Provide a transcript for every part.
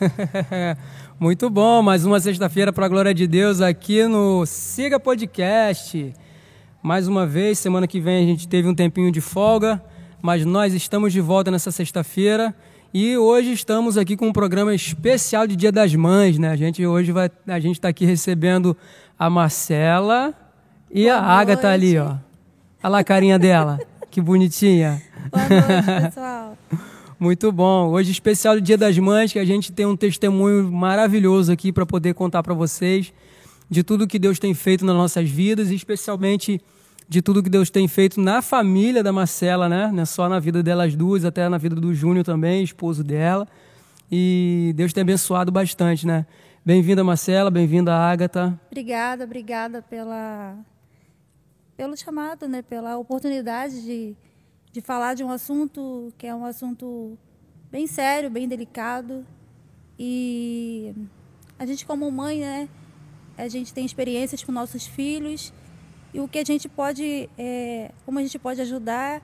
Muito bom, mais uma sexta-feira para a glória de Deus aqui no Siga Podcast. Mais uma vez, semana que vem a gente teve um tempinho de folga, mas nós estamos de volta nessa sexta-feira e hoje estamos aqui com um programa especial de Dia das Mães, né? A gente hoje vai, a gente está aqui recebendo a Marcela e Boa a Agatha ali, ó. Olha lá a carinha dela, que bonitinha. Boa noite, pessoal. Muito bom. Hoje especial do Dia das Mães, que a gente tem um testemunho maravilhoso aqui para poder contar para vocês de tudo que Deus tem feito nas nossas vidas e especialmente de tudo que Deus tem feito na família da Marcela, né? Não é só na vida delas duas, até na vida do Júnior também, esposo dela. E Deus tem abençoado bastante, né? Bem-vinda, Marcela, bem-vinda, Ágata. Obrigada, obrigada pela pelo chamado, né? Pela oportunidade de de falar de um assunto que é um assunto bem sério, bem delicado. E a gente como mãe, né, a gente tem experiências com nossos filhos e o que a gente pode, é, como a gente pode ajudar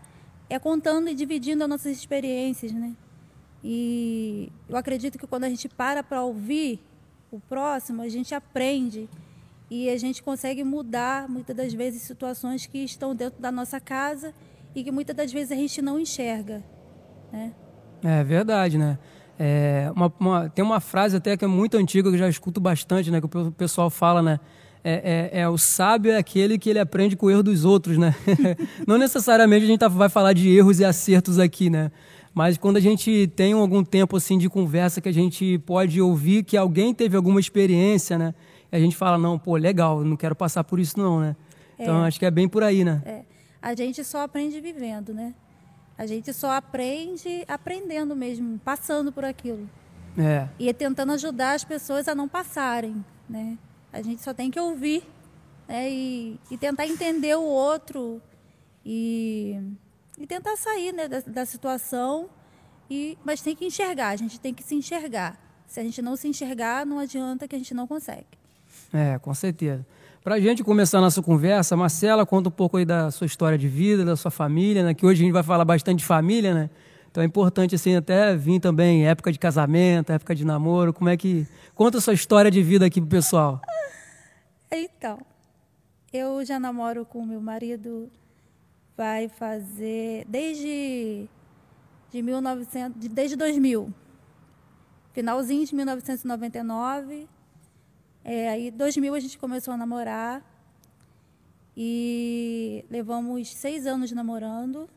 é contando e dividindo as nossas experiências, né? E eu acredito que quando a gente para para ouvir o próximo, a gente aprende e a gente consegue mudar muitas das vezes situações que estão dentro da nossa casa e que muitas das vezes a gente não enxerga. Né? É verdade, né? É, uma, uma, tem uma frase até que é muito antiga, que eu já escuto bastante, né? Que o pessoal fala, né? É, é, é, o sábio é aquele que ele aprende com o erro dos outros, né? não necessariamente a gente tá, vai falar de erros e acertos aqui, né? Mas quando a gente tem algum tempo assim de conversa que a gente pode ouvir que alguém teve alguma experiência, né? E a gente fala, não, pô, legal, não quero passar por isso não, né? Então é. acho que é bem por aí, né? É a gente só aprende vivendo, né? A gente só aprende aprendendo mesmo, passando por aquilo. É. E tentando ajudar as pessoas a não passarem, né? A gente só tem que ouvir né? e, e tentar entender o outro e, e tentar sair né, da, da situação. E, mas tem que enxergar, a gente tem que se enxergar. Se a gente não se enxergar, não adianta que a gente não consegue. É, com certeza. Para a gente começar a nossa conversa, Marcela, conta um pouco aí da sua história de vida, da sua família, né? Que hoje a gente vai falar bastante de família, né? Então é importante, assim, até vir também época de casamento, época de namoro. Como é que... Conta a sua história de vida aqui pro pessoal. Então, eu já namoro com meu marido, vai fazer desde de 1900, desde 2000. Finalzinho de 1999 é, aí, em 2000, a gente começou a namorar e levamos seis anos namorando.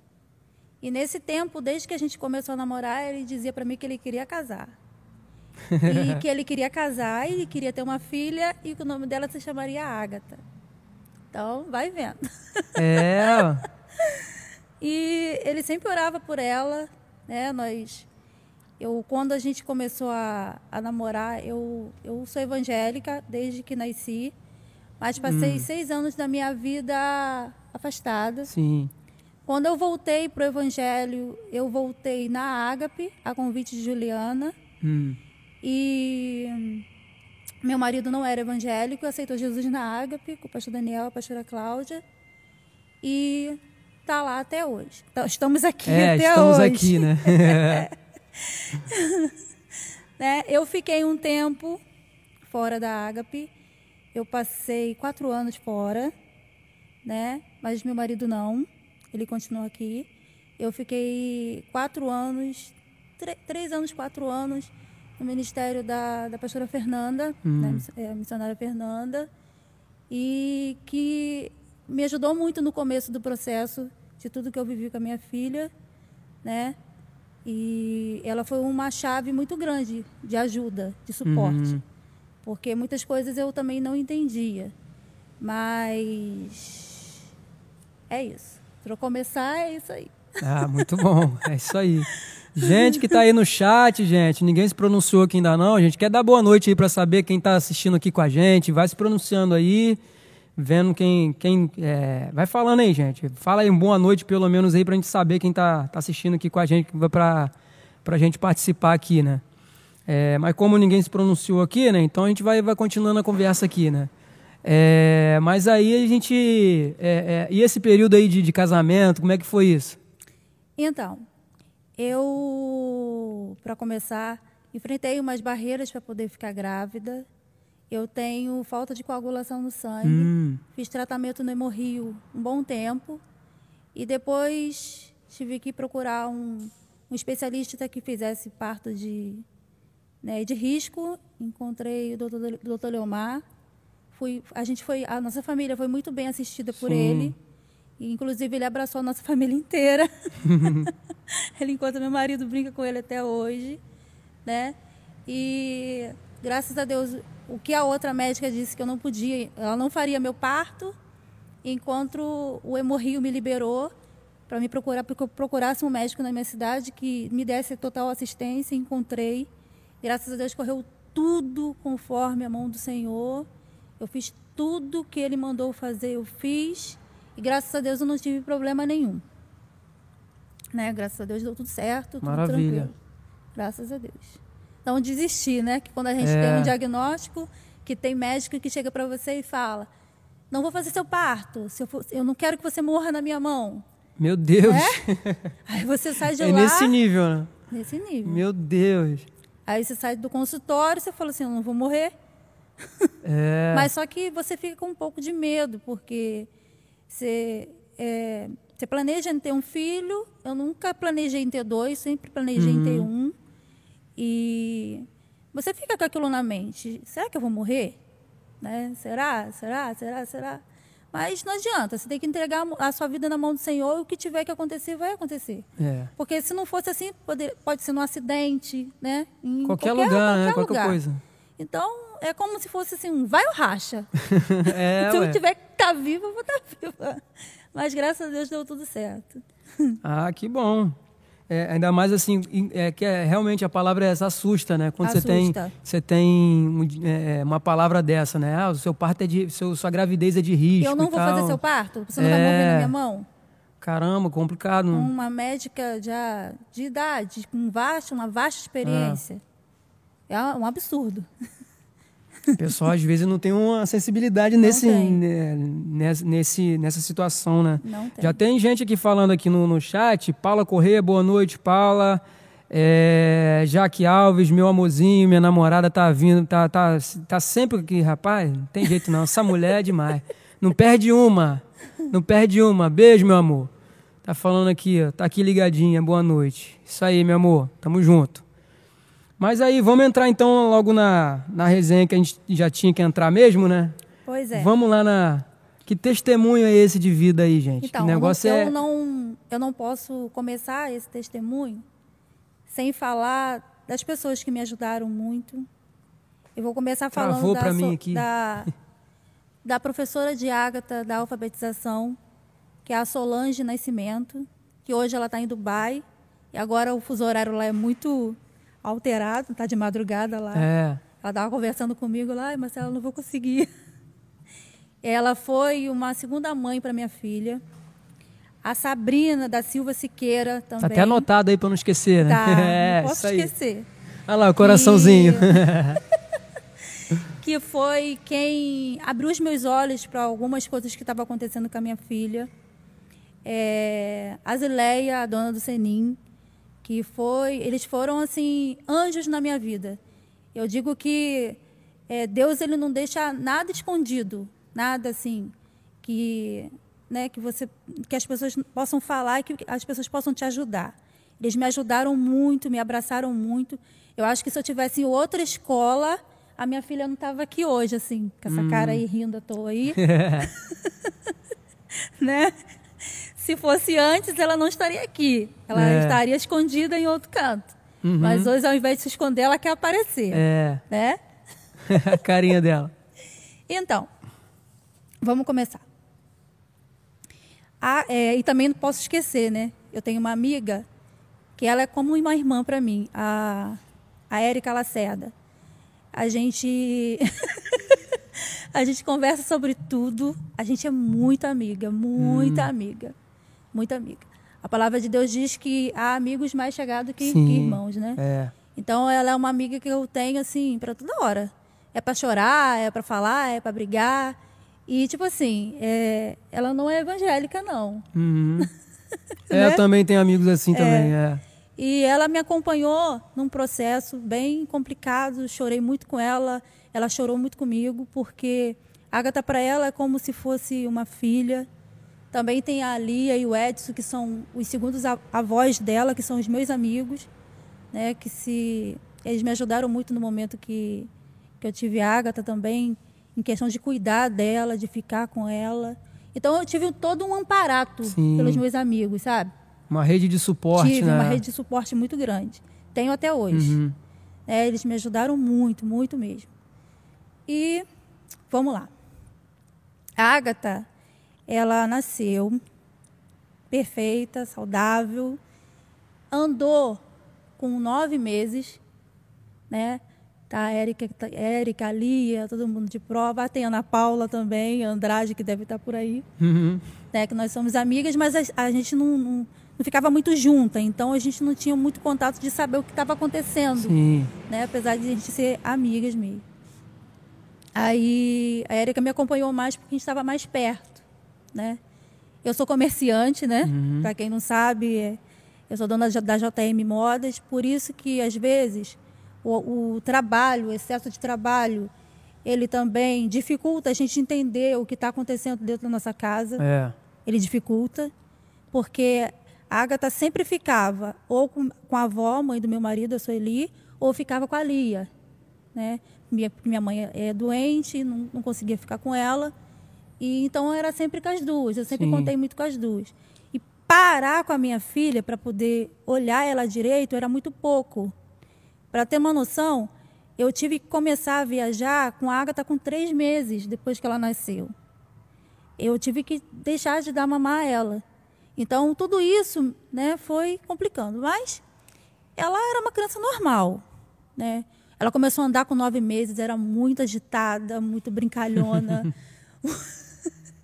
E nesse tempo, desde que a gente começou a namorar, ele dizia para mim que ele queria casar. e que ele queria casar e queria ter uma filha e que o nome dela se chamaria Ágata. Então, vai vendo. É. e ele sempre orava por ela, né? Nós eu, quando a gente começou a, a namorar, eu, eu sou evangélica desde que nasci, mas passei hum. seis anos da minha vida afastada. Sim. Quando eu voltei para o evangelho, eu voltei na Ágape, a convite de Juliana. Hum. E meu marido não era evangélico, aceitou Jesus na Ágape, com o pastor Daniel, a pastora Cláudia. E tá lá até hoje. Então, estamos aqui é, até estamos hoje. aqui, né? né? Eu fiquei um tempo fora da Ágape. Eu passei quatro anos fora, né? Mas meu marido não. Ele continua aqui. Eu fiquei quatro anos, três anos, quatro anos no ministério da, da pastora Fernanda, hum. né? É, missionária Fernanda, e que me ajudou muito no começo do processo de tudo que eu vivi com a minha filha, né? E ela foi uma chave muito grande de ajuda, de suporte. Uhum. Porque muitas coisas eu também não entendia. Mas é isso. Para começar, é isso aí. Ah, muito bom. É isso aí. Gente que está aí no chat, gente, ninguém se pronunciou aqui ainda não. A gente quer dar boa noite aí para saber quem está assistindo aqui com a gente. Vai se pronunciando aí vendo quem. quem é... Vai falando aí, gente. Fala aí, boa noite, pelo menos, aí, pra gente saber quem tá, tá assistindo aqui com a gente, pra, pra gente participar aqui, né? É, mas como ninguém se pronunciou aqui, né? Então a gente vai, vai continuando a conversa aqui, né? É, mas aí a gente. É, é e esse período aí de, de casamento, como é que foi isso? Então, eu, para começar, enfrentei umas barreiras para poder ficar grávida. Eu tenho falta de coagulação no sangue. Hum. Fiz tratamento no hemorrio um bom tempo. E depois tive que procurar um, um especialista que fizesse parto de, né, de risco. Encontrei o doutor, doutor Leomar. Fui, a gente foi, a nossa família foi muito bem assistida por Sim. ele. E, inclusive, ele abraçou a nossa família inteira. ele encontra meu marido, brinca com ele até hoje, né? E graças a Deus, o que a outra médica disse que eu não podia, ela não faria meu parto, enquanto o hemorrio me liberou para me procurar, porque eu procurasse um médico na minha cidade que me desse total assistência, encontrei. Graças a Deus correu tudo conforme a mão do Senhor. Eu fiz tudo que ele mandou fazer, eu fiz. E graças a Deus eu não tive problema nenhum. Né? Graças a Deus deu tudo certo, tudo Maravilha. tranquilo. Graças a Deus. Não desistir, né? Que quando a gente É. tem um diagnóstico, que tem médico que chega para você e fala: "Não vou fazer seu parto. Se eu, for- eu não quero que você morra na minha mão". Meu Deus. Aí você sai de É lá nesse nível, né? nesse nível. Meu Deus. Aí você sai do consultório, você fala assim: "Eu não vou morrer". É. Mas só que você fica com um pouco de medo, porque você, é, você planeja em ter um filho. Eu nunca planejei em ter dois, sempre planejei em ter um. E você fica com aquilo na mente. Será que eu vou morrer? Né? Será? Será? Será? Será? Mas não adianta. Você tem que entregar a sua vida na mão do Senhor. E o que tiver que acontecer, vai acontecer. É. Porque se não fosse assim, poder- pode ser num acidente, né? Em Qualquer, lugar, né? Qualquer lugar. coisa. Então, é como se fosse assim, um vai ou racha. É, se ué. eu tiver que estar viva, eu vou estar viva. Mas graças a Deus deu tudo certo. Ah, que bom. É, ainda mais assim, é que é, realmente a palavra é essa, assusta, né? Quando você tem, Assusta. você tem um, é, uma palavra dessa, né? Ah, o seu parto é de. Seu, sua gravidez é de risco. eu não vou tal. fazer seu parto? Você não vai morrer É. na minha mão? Caramba, complicado. Uma médica já de idade, com vasta, uma vasta experiência. É um absurdo. O pessoal às vezes não tem uma sensibilidade nesse, né, nessa, nesse, nessa situação, né? Não tem. Já tem gente aqui falando aqui no, no chat. Paula Corrêa, boa noite, Paula. É, Jaque Alves, meu amorzinho, minha namorada tá vindo, tá, tá, tá sempre aqui, rapaz. Não tem jeito não, essa mulher é demais. Não perde uma, não perde uma. Beijo, meu amor. Tá falando aqui, ó, tá aqui ligadinha, boa noite. Isso aí, meu amor, tamo junto. Mas aí, vamos entrar então logo na, na resenha que a gente já tinha que entrar mesmo, né? Pois é. Vamos lá na. Que testemunho é esse de vida aí, gente? Então, que negócio eu, não, é. eu, não, eu não posso começar esse testemunho sem falar das pessoas que me ajudaram muito. Eu vou começar falando da, so- aqui. da, da professora de Ágata da alfabetização, que é a Solange Nascimento, que hoje ela está em Dubai. E agora o fuso horário lá é muito alterado, está de madrugada lá. É. Ela estava conversando comigo lá, "Ai, Marcela, não vou conseguir. Ela foi uma segunda mãe para minha filha. A Sabrina da Silva Siqueira também. Tá até anotado aí pra não esquecer, né? Tá, é, não posso esquecer. Olha lá, o coraçãozinho. que foi quem abriu os meus olhos para algumas coisas que estavam acontecendo com a minha filha. É, a Zileia, a dona do Senim, que foi, eles foram assim anjos na minha vida. Eu digo que é, Deus ele não deixa nada escondido, nada assim que, né, que você, que as pessoas possam falar e que as pessoas possam te ajudar. Eles me ajudaram muito, me abraçaram muito. Eu acho que se eu tivesse em outra escola, a minha filha não estava aqui hoje, assim, com essa cara aí rindo à toa aí, né? Se fosse antes, ela não estaria aqui. Ela É. estaria escondida em outro canto. Uhum. Mas hoje, ao invés de se esconder, ela quer aparecer, É, né? a carinha dela. Então, vamos começar. Ah, é, e também não posso esquecer, né? Eu tenho uma amiga que ela é como uma irmã para mim, a, a Érica Lacerda. A gente a gente conversa sobre tudo. A gente é muito amiga, muita amiga, muita amiga. A palavra de Deus diz que há amigos mais chegados que, que irmãos, né? É. Então ela é uma amiga que eu tenho assim para toda hora. É para chorar, é para falar, é para brigar. E tipo assim, é, ela não é evangélica não. Uhum. É, Né? eu também tenho amigos assim também. É. E ela me acompanhou num processo bem complicado, chorei muito com ela, ela chorou muito comigo, porque Agatha para ela é como se fosse uma filha. Também tem a Lia e o Edson, que são os segundos avós dela, que são os meus amigos, né, que se eles me ajudaram muito no momento que, que eu tive a Agatha também, em questão de cuidar dela, de ficar com ela. Então eu tive todo um amparato Sim. pelos meus amigos, sabe? Uma rede de suporte, tive né? uma rede de suporte muito grande. Tenho até hoje. Uhum. É, eles me ajudaram muito, muito mesmo. E vamos lá. A Agatha, ela nasceu perfeita, saudável, andou com nove meses, né? Tá, Érica, tá, Érica, Lia, todo mundo de prova. Tem a Ana Paula também, Andrade, que deve estar por aí. Uhum. Né, que nós somos amigas, mas a, a gente não, não, não, ficava muito junta. Então a gente não tinha muito contato de saber o que estava acontecendo. Sim. Né, apesar de a gente ser amigas mesmo. Aí a Érica me acompanhou mais porque a gente estava mais perto. Né? Eu sou comerciante, né? Uhum. Para quem não sabe, é, eu sou dona da JM Modas, por isso que às vezes o, o trabalho, o excesso de trabalho, ele também dificulta a gente entender o que está acontecendo dentro da nossa casa. É. Ele dificulta, porque a Agatha sempre ficava ou com, com a avó, mãe do meu marido, a Sueli, ou ficava com a Lia. Né? Minha, minha mãe é doente, não, não conseguia ficar com ela. E então era sempre com as duas. Eu sempre Sim. contei muito com as duas. E parar com a minha filha para poder olhar ela direito era muito pouco. Para ter uma noção, eu tive que começar a viajar com a Agatha com três meses depois que ela nasceu. Eu tive que deixar de dar mamar a ela. Então, tudo isso né, foi complicando. Mas ela era uma criança normal. Né? Ela começou a andar com nove meses, era muito agitada, muito brincalhona.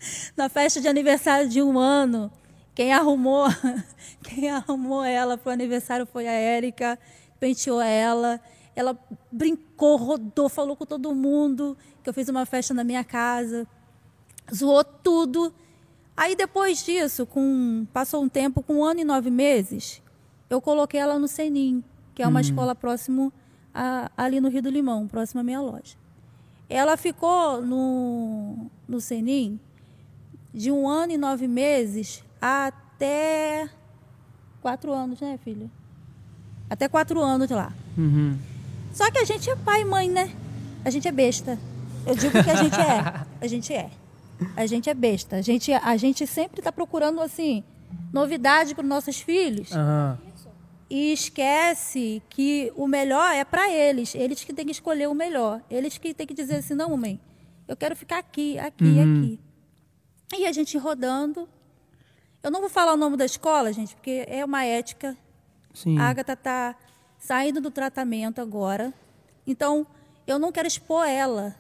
Na festa de aniversário de um ano, quem arrumou, quem arrumou ela para o aniversário foi a Érica penteou ela, ela brincou, rodou, falou com todo mundo que eu fiz uma festa na minha casa, zoou tudo. Aí depois disso, com passou um tempo, com um ano e nove meses, eu coloquei ela no Senim, que é uma uhum. escola próximo a, ali no Rio do Limão, próximo à minha loja. Ela ficou no, no Senim de um ano e nove meses até quatro anos, né, filha? Até quatro anos lá. Uhum. Só que a gente é pai e mãe, né? A gente é besta. Eu digo que a gente é. A gente é. A gente é besta. A gente, a gente sempre está procurando, assim, novidade para os nossos filhos. Uhum. E esquece que o melhor é para eles. Eles que têm que escolher o melhor. Eles que têm que dizer assim, não, mãe, eu quero ficar aqui, aqui, uhum. aqui. E a gente rodando. Eu não vou falar o nome da escola, gente, porque é uma ética Sim. A Agatha está saindo do tratamento agora. Então, eu não quero expor ela,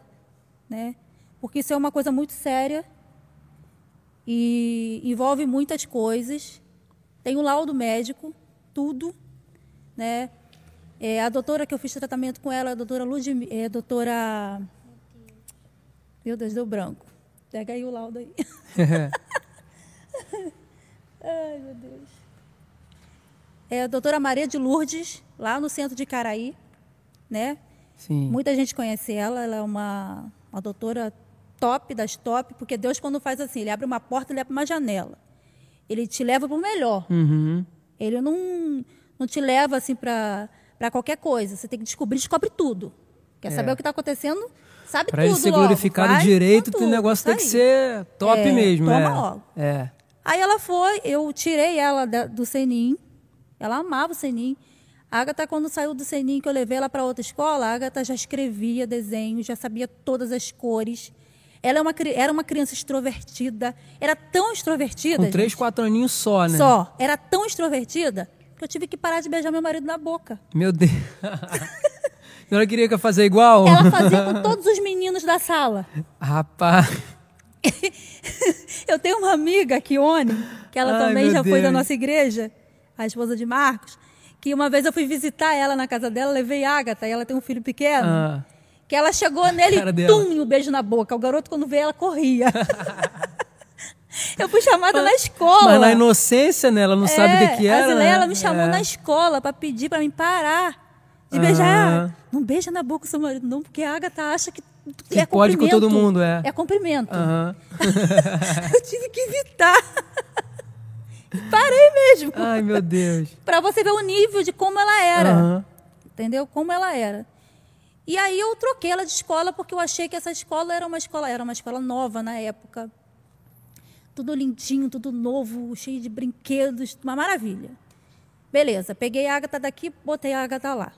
né? Porque isso é uma coisa muito séria e envolve muitas coisas. Tem o laudo médico, tudo, né? É, a doutora que eu fiz tratamento com ela, a doutora Ludmilla, é, a doutora... Meu Deus, deu branco. Pega aí o laudo aí. Ai, meu Deus é a doutora Maria de Lourdes, lá no centro de Caraí, né? Sim. Muita gente conhece ela, ela é uma, uma doutora top das top, porque Deus quando faz assim, ele abre uma porta, ele abre uma janela. Ele te leva para o melhor. Uhum. Ele não, não te leva assim para qualquer coisa. Você tem que descobrir, descobre tudo. Quer é. saber o que está acontecendo? Sabe pra tudo. Para ele ser glorificado logo. direito, o negócio tem que ser top é, mesmo. Toma é. logo. É. Aí ela foi, eu tirei ela do Senim, ela amava o Senim. A Agatha, quando saiu do Senim, que eu levei ela para outra escola, a Agatha já escrevia desenhos, já sabia todas as cores. Ela é uma, era uma criança extrovertida. Era tão extrovertida. Com três, gente, quatro aninhos só, né? Só. Era tão extrovertida que eu tive que parar de beijar meu marido na boca. Meu Deus. Ela queria que eu fazia igual? Ela fazia com todos os meninos da sala. Rapaz. eu tenho uma amiga, Kione, que ela Ai, também já Deus. foi da nossa igreja a esposa de Marcos, que uma vez eu fui visitar ela na casa dela, levei Agatha, e ela tem um filho pequeno, ah. que ela chegou nele e tum, um beijo na boca. O garoto, quando veio, ela corria. Eu fui chamada na escola. Mas na inocência, né? Ela não sabe o que, que a era. Né? ela me chamou É. na escola para pedir para mim parar de beijar. Não beija na boca do seu marido, não, porque a Agatha acha que, Que é pode com todo mundo, é. É cumprimento. Aham. Eu tive que evitar. Parei mesmo. Ai, meu Deus. Para você ver o nível de como ela era. Aham. Entendeu? Como ela era. E aí eu troquei ela de escola porque eu achei que essa escola era uma escola, era uma escola nova na época. Tudo lindinho, tudo novo, cheio de brinquedos, uma maravilha. Beleza, peguei a Agatha daqui, botei a Agatha lá.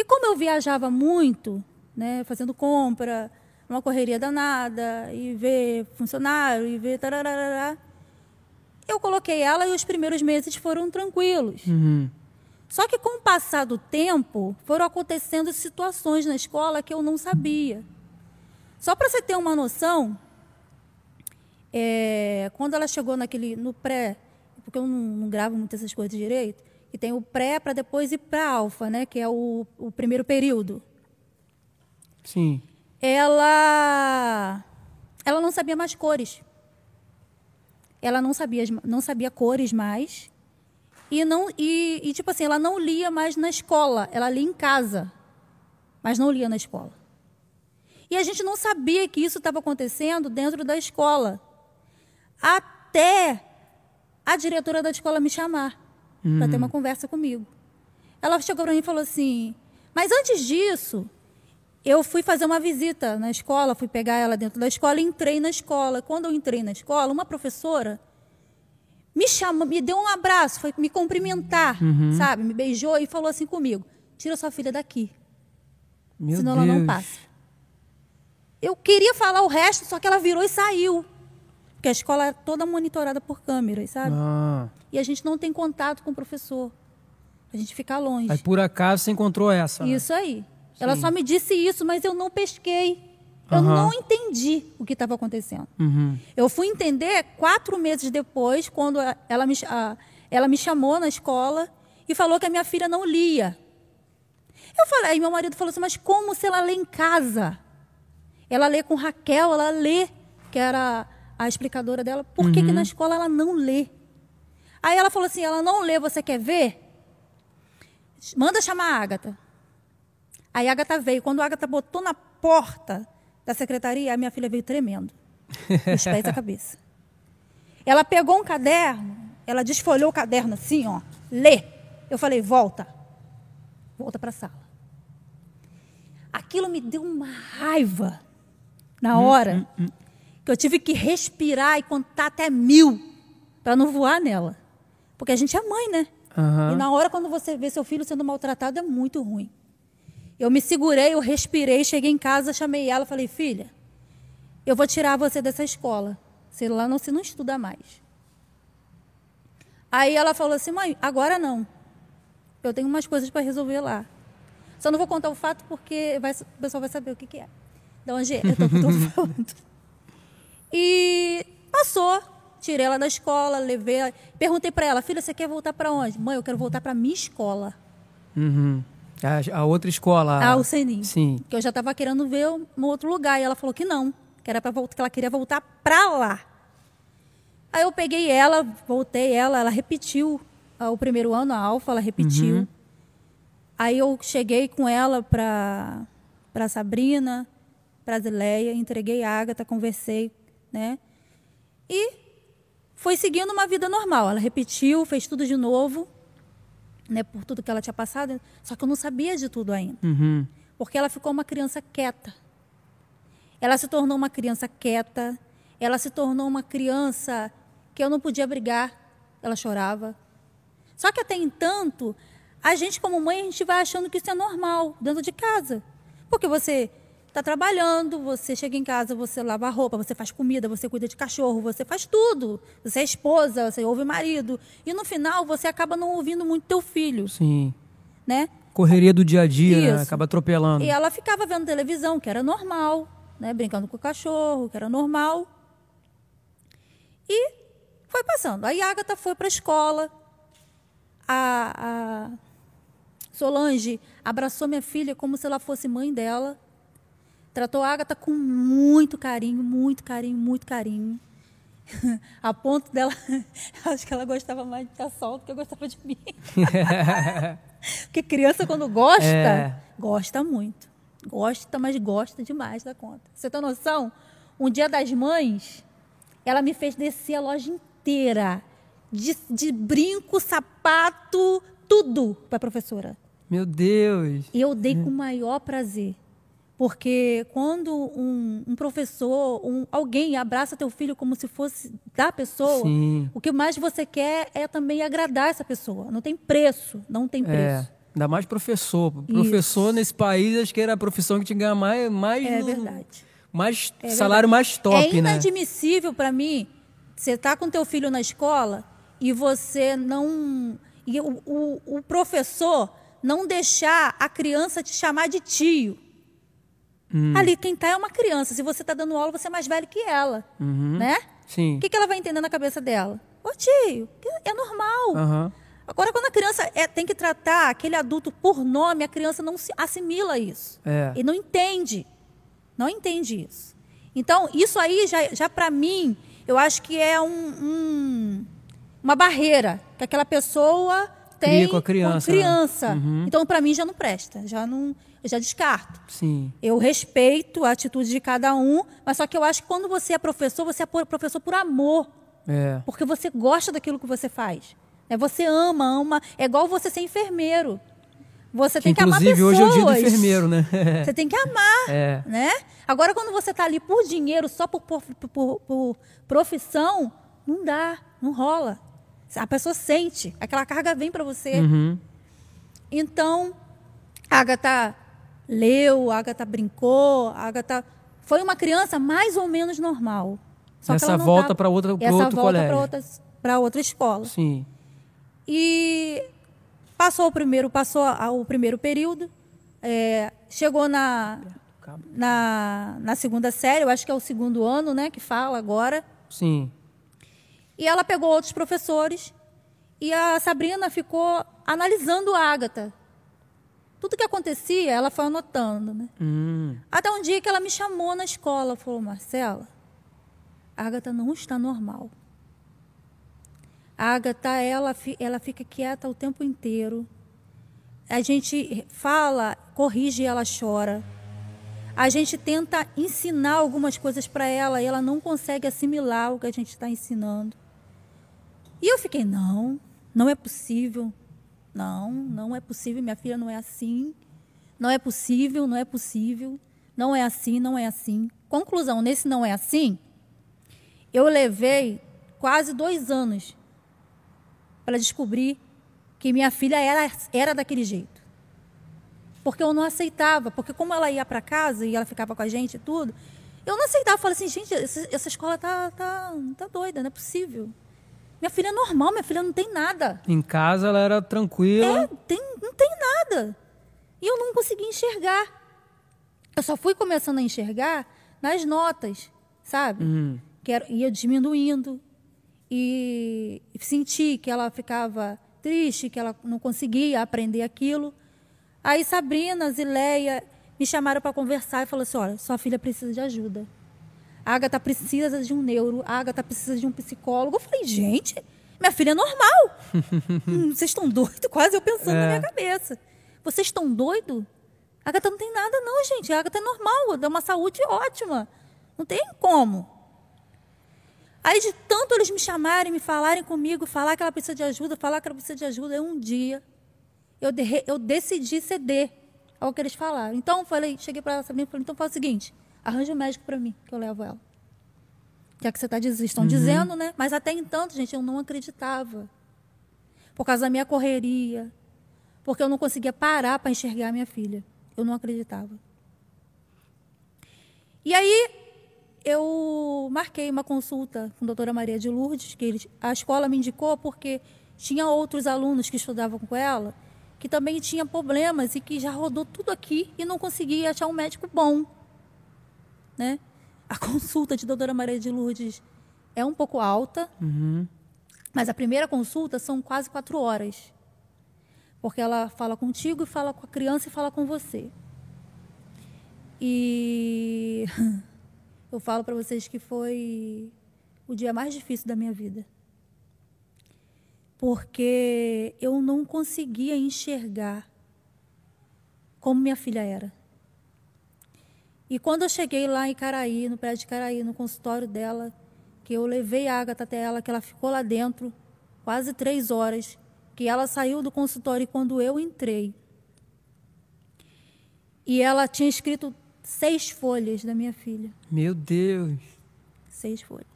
E como eu viajava muito, né, fazendo compra, uma correria danada, e ver funcionário, e ver tararara, eu coloquei ela e os primeiros meses foram tranquilos. Uhum. Só que com o passar do tempo, foram acontecendo situações na escola que eu não sabia. Só para você ter uma noção, é, quando ela chegou naquele no pré, porque eu não, não gravo muito essas coisas direito, e tem o pré para depois ir para alfa, né, que é o, o primeiro período. Sim. Ela ela não sabia mais cores. Ela não sabia não sabia cores mais. E não e, e tipo assim, ela não lia mais na escola, ela lia em casa, mas não lia na escola. E a gente não sabia que isso estava acontecendo dentro da escola. Até a diretora da escola me chamar para ter uma conversa comigo. Ela chegou para mim e falou assim: Mas antes disso, eu fui fazer uma visita na escola, fui pegar ela dentro da escola e entrei na escola. Quando eu entrei na escola, uma professora me chamou, me deu um abraço, foi me cumprimentar, sabe? Me beijou e falou assim comigo: Tira sua filha daqui, Meu senão Deus. ela não passa. Eu queria falar o resto, só que ela virou e saiu. Porque a escola é toda monitorada por câmeras, sabe? Ah. E a gente não tem contato com o professor. A gente fica longe. Aí por acaso você encontrou essa. né? Isso aí. Ela Sim. só me disse isso, mas eu não pesquei. Eu Aham. não entendi o que estava acontecendo. Uhum. Eu fui entender quatro meses depois, quando ela me, a- ela me chamou na escola e falou que a minha filha não lia. Eu falei, aí meu marido falou assim, mas como se ela lê em casa? Ela lê com Raquel, ela lê, que era a explicadora dela. Por que, que na escola ela não lê? Aí ela falou assim, ela não lê, você quer ver? Manda chamar a Agatha. Aí a Agatha veio. Quando a Agatha botou na porta da secretaria, a minha filha veio tremendo. Dos pés à cabeça. Ela pegou um caderno, ela desfolhou o caderno assim, ó. Lê. Eu falei, volta. Volta para a sala. Aquilo me deu uma raiva na hora que eu tive que respirar e contar até mil para não voar nela. Porque a gente é mãe, né? Aham. E na hora quando você vê seu filho sendo maltratado é muito ruim. Eu me segurei, eu respirei, cheguei em casa, chamei ela, falei: "Filha, eu vou tirar você dessa escola. Você lá não se não estuda mais". Aí ela falou assim: "Mãe, agora não. Eu tenho umas coisas para resolver lá. Só não vou contar o fato porque vai- o pessoal vai saber o que, que é. De onde é, eu tô, tô falando. E passou, tirei ela da escola, levei, ela- perguntei para ela: "Filha, você quer voltar para onde?" "Mãe, eu quero voltar para minha escola." Uhum. A, a outra escola. Ah, o Senim. Sim. Que eu já estava querendo ver no outro lugar. E ela falou que não, que era para voltar, que ela queria voltar para lá. Aí eu peguei ela, voltei ela, ela repetiu ah, o primeiro ano, a Alfa, ela repetiu. Aí eu cheguei com ela para para Sabrina, para Zileia, entreguei a Agatha, conversei, né? E foi seguindo uma vida normal. Ela repetiu, fez tudo de novo, né, por tudo que ela tinha passado, só que eu não sabia de tudo ainda Uhum. porque ela ficou uma criança quieta. Ela se tornou uma criança quieta, ela se tornou uma criança que eu não podia brigar, ela chorava. Só que até entanto, a gente como mãe, a gente vai achando que isso é normal dentro de casa. Porque você está trabalhando, você chega em casa, você lava a roupa, você faz comida, você cuida de cachorro, você faz tudo. Você é esposa, você ouve marido. E no final você acaba não ouvindo muito teu filho, Sim. né? Correria do dia a dia, né? Acaba atropelando. E ela ficava vendo televisão, que era normal, né? Brincando com o cachorro, que era normal. E foi passando. Aí a Agatha foi para a escola. A Solange abraçou minha filha como se ela fosse mãe dela. Tratou a Agatha com muito carinho, muito carinho, muito carinho. A ponto dela. Acho que ela gostava mais de estar sol do que eu gostava de mim. Porque criança, quando gosta, É. gosta muito. Gosta, mas gosta demais da conta. Você tem noção? Um dia das mães, ela me fez descer a loja inteira. De, de brinco, sapato, tudo para a professora. Meu Deus. E eu dei Hum. com o maior prazer. Porque quando um, um professor, um, alguém abraça teu filho como se fosse da pessoa, Sim. o que mais você quer é também agradar essa pessoa. Não tem preço, não tem É. preço. Ainda mais professor. Professor nesse país, acho que era a profissão que te ganha mais. mais É no- verdade. Mais É salário verdade. mais top, é né? inadmissível para mim você tá com teu filho na escola e você não e o, o, o professor não deixar a criança te chamar de tio. Hum. Ali quem tá é uma criança. Se você tá dando aula, você é mais velho que ela, Uhum. né? Sim. O que, que ela vai entender na cabeça dela? Ô tio, é normal. Aham. Agora, quando a criança é- tem que tratar aquele adulto por nome, a criança não se assimila isso. É. E não entende. Não entende isso. Então, isso aí, já, já para mim, eu acho que é um, um- uma barreira que aquela pessoa tem com a criança, né? criança. Uhum. Então, para mim, já não presta. Já não, eu já descarto. Sim. Eu respeito a atitude de cada um, mas só que eu acho que quando você é professor, você é professor por amor. É. Porque você gosta daquilo que você faz. É, você ama, ama. É igual você ser enfermeiro. Você tem que amar Inclusive, pessoas. hoje é o dia do enfermeiro, né? Você tem que amar, É. né? Agora, quando você está ali por dinheiro, só por, por- por- por profissão, não dá, não rola. A pessoa sente, aquela carga vem para você. Uhum. Então, a Agatha leu, a Agatha brincou, a Agatha foi uma criança mais ou menos normal. Só Essa volta pra outra- essa outro volta colégio. para outra, outra escola. Sim. E passou o primeiro, passou o primeiro período, é, chegou na, na, na segunda série, eu acho que é o segundo ano, né, que fala agora. Sim. E ela pegou outros professores e a Sabrina ficou analisando a Ágata. Tudo que acontecia, ela foi anotando, né? Hum. Até um dia que ela me chamou na escola, falou, Marcela, a Agatha não está normal. A Agatha, ela, ela fica quieta o tempo inteiro. A gente fala, corrige e ela chora. A gente tenta ensinar algumas coisas para ela e ela não consegue assimilar o que a gente está ensinando. E eu fiquei, não, não é possível. Não, não é possível, minha filha não é assim. Não é possível, não é possível. Não é assim, não é assim. Conclusão, nesse não é assim, eu levei quase dois anos para descobrir que minha filha era, era daquele jeito. Porque eu não aceitava, porque como ela ia para casa e ela ficava com a gente e tudo, eu não aceitava. Eu falei assim, gente, essa, essa escola tá, tá, tá doida, não é possível. Minha filha é normal, minha filha não tem nada. Em casa ela era tranquila. É, tem, não tem nada. E eu não consegui enxergar. Eu só fui começando a enxergar nas notas, sabe? Uhum. Que era, ia diminuindo. E senti que ela ficava triste, que ela não conseguia aprender aquilo. Aí Sabrina, Zileia me chamaram para conversar e falaram assim: olha, sua filha precisa de ajuda. A Agatha precisa de um neuro, a Agatha precisa de um psicólogo. Eu falei, gente, minha filha é normal. Hum, vocês estão doidos? Quase eu pensando na É. minha cabeça. Vocês estão doidos? A Agatha não tem nada, não, gente. A Agatha é normal, dá uma saúde ótima. Não tem como. Aí, de tanto eles me chamarem, me falarem comigo, falar que ela precisa de ajuda, falar que ela precisa de ajuda, um dia eu, de- eu decidi ceder ao que eles falaram. Então, falei, cheguei para ela, Sabrina, e falei, então faz o seguinte, arranja um médico para mim, que eu levo ela. Já que você tá, estão dizendo, né? Mas até então, gente, eu não acreditava. Por causa da minha correria. Porque eu não conseguia parar para enxergar a minha filha. Eu não acreditava. E aí, eu marquei uma consulta com a doutora Maria de Lourdes, que eles, a escola me indicou porque tinha outros alunos que estudavam com ela que também tinha problemas e que já rodou tudo aqui e não conseguia achar um médico bom. Né? A consulta de doutora Maria de Lourdes é um pouco alta, Uhum. mas a primeira consulta são quase quatro horas. Porque ela fala contigo, fala com a criança e fala com você. E eu falo para vocês que foi o dia mais difícil da minha vida. Porque eu não conseguia enxergar como minha filha era. E quando eu cheguei lá em Caraí, no prédio de Caraí, no consultório dela, que eu levei a Agatha até ela, que ela ficou lá dentro quase três horas, que ela saiu do consultório quando eu entrei. E ela tinha escrito seis folhas da minha filha. Meu Deus. Seis folhas.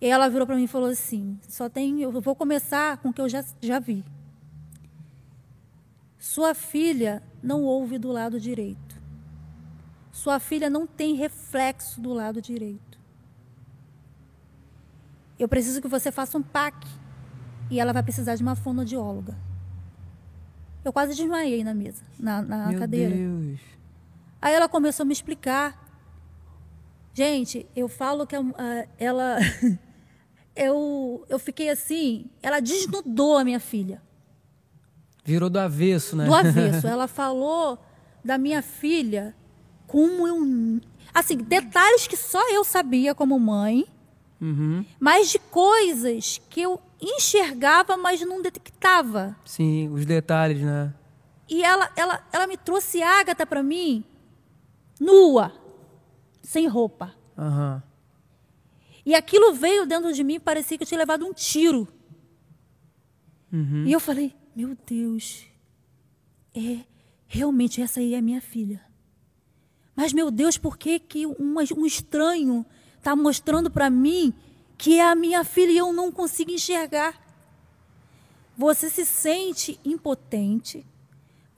E ela virou para mim e falou assim: só tem, eu vou começar com o que eu já, já vi. Sua filha não ouve do lado direito. Sua filha não tem reflexo do lado direito. Eu preciso que você faça um PAC e ela vai precisar de uma fonoaudióloga. Eu quase desmaiei na mesa, na, na Meu cadeira. Deus. Aí ela começou a me explicar. Gente, eu falo que a, a, ela. eu, eu fiquei assim. Ela desnudou a minha filha. Virou do avesso, né? Do avesso. ela falou da minha filha como eu. Assim, detalhes que só eu sabia como mãe, Uhum. mas de coisas que eu enxergava, mas não detectava. Sim, os detalhes, né? E ela, ela, ela me trouxe Ágata para mim, nua, sem roupa. Aham. E aquilo veio dentro de mim, parecia que eu tinha levado um tiro. Uhum. E eu falei, meu Deus, é realmente essa aí é minha filha. Mas, meu Deus, por que, que um, estranho está mostrando para mim que é a minha filha e eu não consigo enxergar? Você se sente impotente,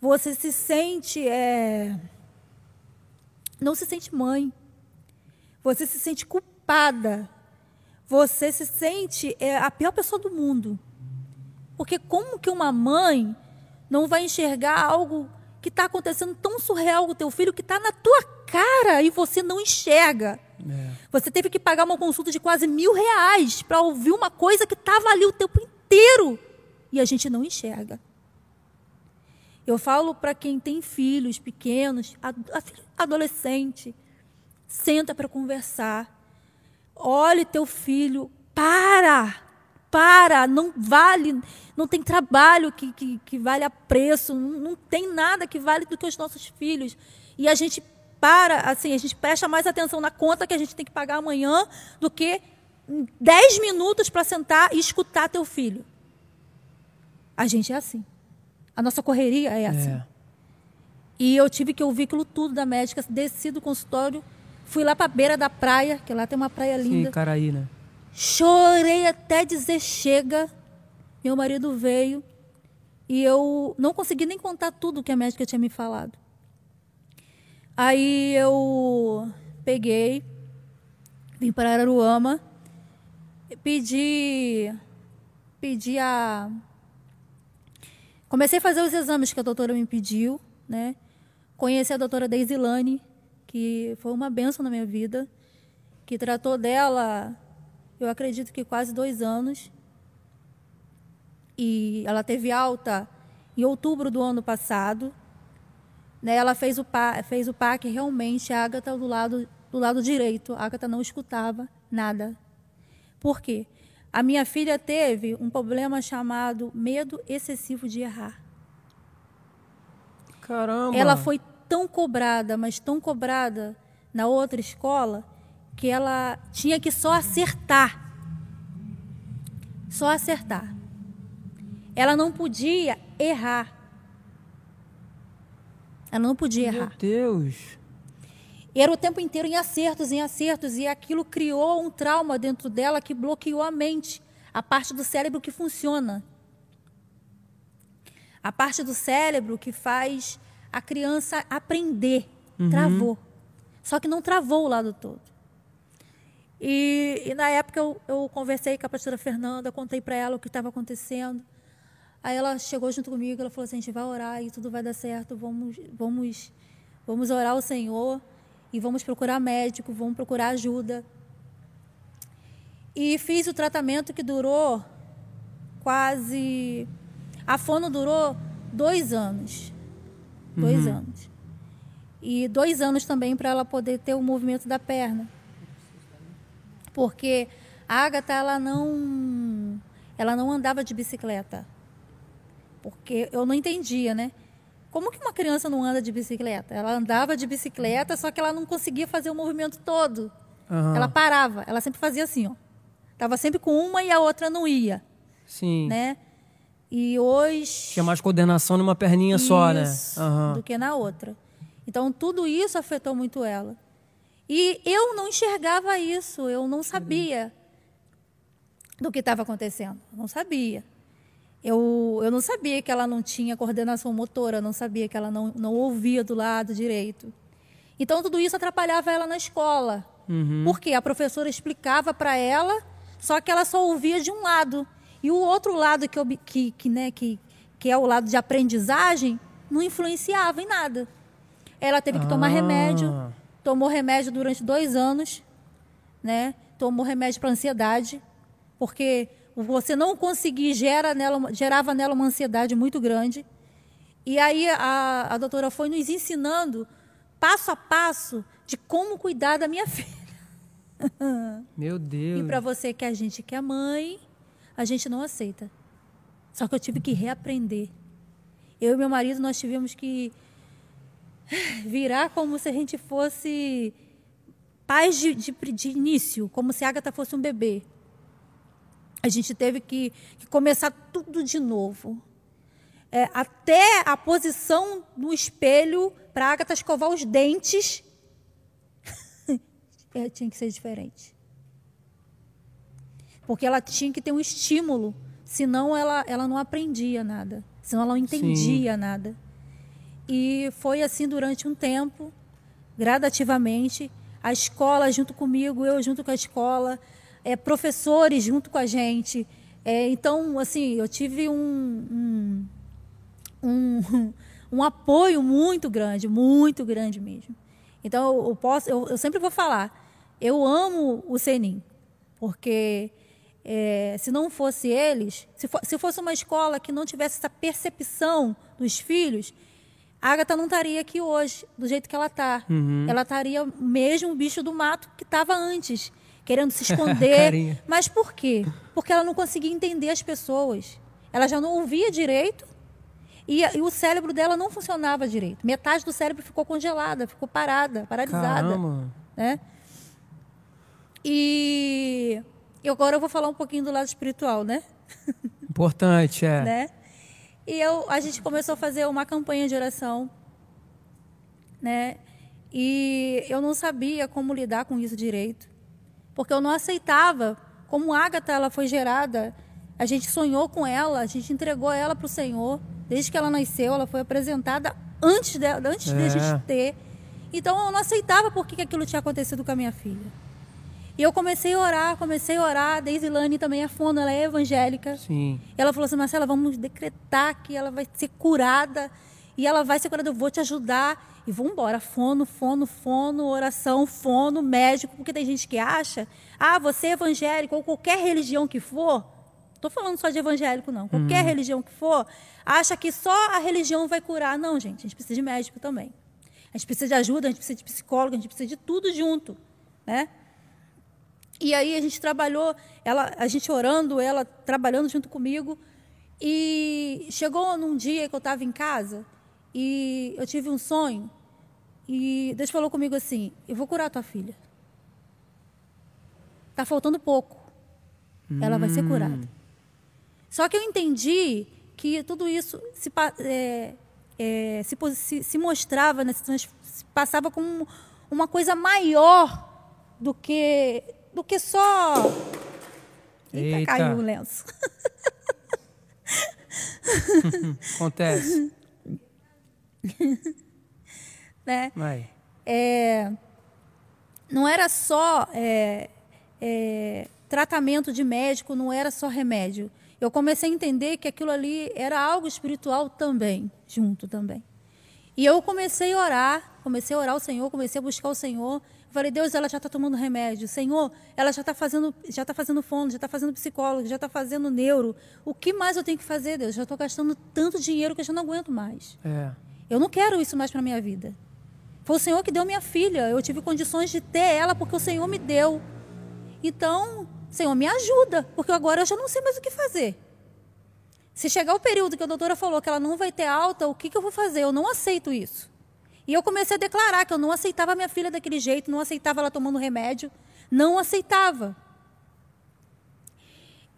você se sente. É... Não se sente mãe, você se sente culpada, você se sente é, a pior pessoa do mundo. Porque como que uma mãe não vai enxergar algo que está acontecendo tão surreal com o teu filho que está na tua cara e você não enxerga? É. Você teve que pagar uma consulta de quase mil reais para ouvir uma coisa que estava ali o tempo inteiro e a gente não enxerga. Eu falo para quem tem filhos pequenos, ad- adolescente, senta para conversar. Olhe teu filho, para, para, não vale, não tem trabalho que, que, que vale a preço, não, não tem nada que vale do que os nossos filhos. E a gente para, assim, a gente presta mais atenção na conta que a gente tem que pagar amanhã do que 10 minutos para sentar e escutar teu filho. A gente é assim. A nossa correria é assim. É. E eu tive que ouvir aquilo tudo da médica, desci do consultório, fui lá para a beira da praia, que lá tem uma praia linda. Sim, Caraí, né? Chorei até dizer chega. Meu marido veio e eu não consegui nem contar tudo que a médica tinha me falado. Aí eu peguei, vim para Araruama, pedi, pedi a Comecei a fazer os exames que a doutora me pediu, né? Conheci a doutora Deisilane, que foi uma benção na minha vida, que tratou dela, eu acredito que quase dois anos. E ela teve alta em outubro do ano passado. Né? Ela fez o, pa, fez o PAC realmente, a Agatha do lado, do lado direito. A Agatha não escutava nada. Por quê? A minha filha teve um problema chamado medo excessivo de errar. Caramba. Ela foi tão cobrada, mas tão cobrada na outra escola, que ela tinha que só acertar. Só acertar. Ela não podia errar. Ela não podia Meu errar. Deus. E era o tempo inteiro em acertos, em acertos, e aquilo criou um trauma dentro dela que bloqueou a mente, a parte do cérebro que funciona. A parte do cérebro que faz a criança aprender. Travou. Só que não travou o lado todo. E, e na época eu, eu conversei com a pastora Fernanda, contei para ela o que estava acontecendo. Aí ela chegou junto comigo, ela falou assim: a gente vai orar e tudo vai dar certo, vamos, vamos, vamos orar ao Senhor e vamos procurar médico, vamos procurar ajuda. E fiz o tratamento que durou quase. A fono durou dois anos. Dois anos. E dois anos também para ela poder ter o movimento da perna. Porque a Agatha, ela não, ela não andava de bicicleta. Porque eu não entendia, né? Como que uma criança não anda de bicicleta? Ela andava de bicicleta, só que ela não conseguia fazer o movimento todo. Aham. Ela parava, ela sempre fazia assim, ó. Tava sempre com uma e a outra não ia, Sim. né? E hoje Tinha mais coordenação numa perninha só, né? isso, Aham. do que na outra. Então tudo isso afetou muito ela. E eu não enxergava isso, eu não sabia do que estava acontecendo, eu não sabia. Eu, eu não sabia que ela não tinha coordenação motora, eu não sabia que ela não, não ouvia do lado direito. Então tudo isso atrapalhava ela na escola. Uhum. Porque a professora explicava para ela, só que ela só ouvia de um lado. E o outro lado, que, que, que, né, que, que é o lado de aprendizagem, não influenciava em nada. Ela teve que tomar Ah. remédio, tomou remédio durante dois anos, né? Tomou remédio para ansiedade, porque você não conseguir gera nela, gerava nela uma ansiedade muito grande. E aí a, a doutora foi nos ensinando passo a passo de como cuidar da minha filha. Meu Deus. E para você que a gente que é mãe, a gente não aceita. Só que eu tive que reaprender. Eu e meu marido, nós tivemos que virar como se a gente fosse pais de, de, de início, como se a Agatha fosse um bebê. A gente teve que, que começar tudo de novo. É, até a posição no espelho para a Agatha escovar os dentes é, tinha que ser diferente. Porque ela tinha que ter um estímulo, senão ela, ela não aprendia nada, senão ela não entendia nada. E foi assim durante um tempo, gradativamente, a escola junto comigo, eu junto com a escola, é, professores junto com a gente. É, então, assim, eu tive um, um, um, um apoio muito grande, muito grande mesmo. Então, eu, posso, eu, eu sempre vou falar, eu amo o Senim, porque é, se não fosse eles, se, for, se fosse uma escola que não tivesse essa percepção dos filhos, a Agatha não estaria aqui hoje, do jeito que ela está. Uhum. Ela estaria mesmo o bicho do mato que estava antes, querendo se esconder. Mas por quê? Porque ela não conseguia entender as pessoas. Ela já não ouvia direito e, e o cérebro dela não funcionava direito. Metade do cérebro ficou congelada, ficou parada, paralisada. Caramba. Né? E e agora eu vou falar um pouquinho do lado espiritual, né? Importante, é. né? E eu, a gente começou a fazer uma campanha de oração, né? E eu não sabia como lidar com isso direito, porque eu não aceitava como Ágata ela foi gerada. A gente sonhou com ela, a gente entregou ela para o Senhor desde que ela nasceu. Ela foi apresentada antes de, antes de a É. gente ter. Então eu não aceitava por que aquilo tinha acontecido com a minha filha. E eu comecei a orar, comecei a orar. Daisy Lane também é fono, ela é evangélica. Sim. Ela falou assim, Marcela, vamos decretar que ela vai ser curada. E ela vai ser curada, eu vou te ajudar. E vamos embora, fono, fono, fono, oração, fono, médico. Porque tem gente que acha, ah, você é evangélico, ou qualquer religião que for, estou falando só de evangélico não, qualquer religião que for, acha que só a religião vai curar. Não, gente, a gente precisa de médico também. A gente precisa de ajuda, a gente precisa de psicólogo, a gente precisa de tudo junto, né? E aí a gente trabalhou, ela, a gente orando, ela trabalhando junto comigo. E chegou num dia que eu estava em casa e eu tive um sonho. E Deus falou comigo assim: Eu vou curar tua filha. Tá faltando pouco. Ela vai ser curada. Só que eu entendi que tudo isso se, é, é, se, se, se mostrava, né, se passava como uma coisa maior do que, do que só. Eita, Eita. caiu o lenço. Acontece. né? Vai. é, não era só é, é, tratamento de médico, não era só remédio. Eu comecei a entender que aquilo ali era algo espiritual também, junto também. E eu comecei a orar, comecei a orar ao Senhor, comecei a buscar o Senhor. Eu falei, Deus, ela já está tomando remédio. Senhor, ela já está fazendo, já está fazendo fono, já está fazendo psicólogo, já está fazendo neuro. O que mais eu tenho que fazer, Deus? Já estou gastando tanto dinheiro que eu já não aguento mais. É. Eu não quero isso mais para minha vida. Foi o Senhor que deu minha filha. Eu tive condições de ter ela porque o Senhor me deu. Então, Senhor, me ajuda, porque agora eu já não sei mais o que fazer. Se chegar o período que a doutora falou que ela não vai ter alta, o que, que eu vou fazer? Eu não aceito isso. E eu comecei a declarar que eu não aceitava minha filha daquele jeito, não aceitava ela tomando remédio, não aceitava.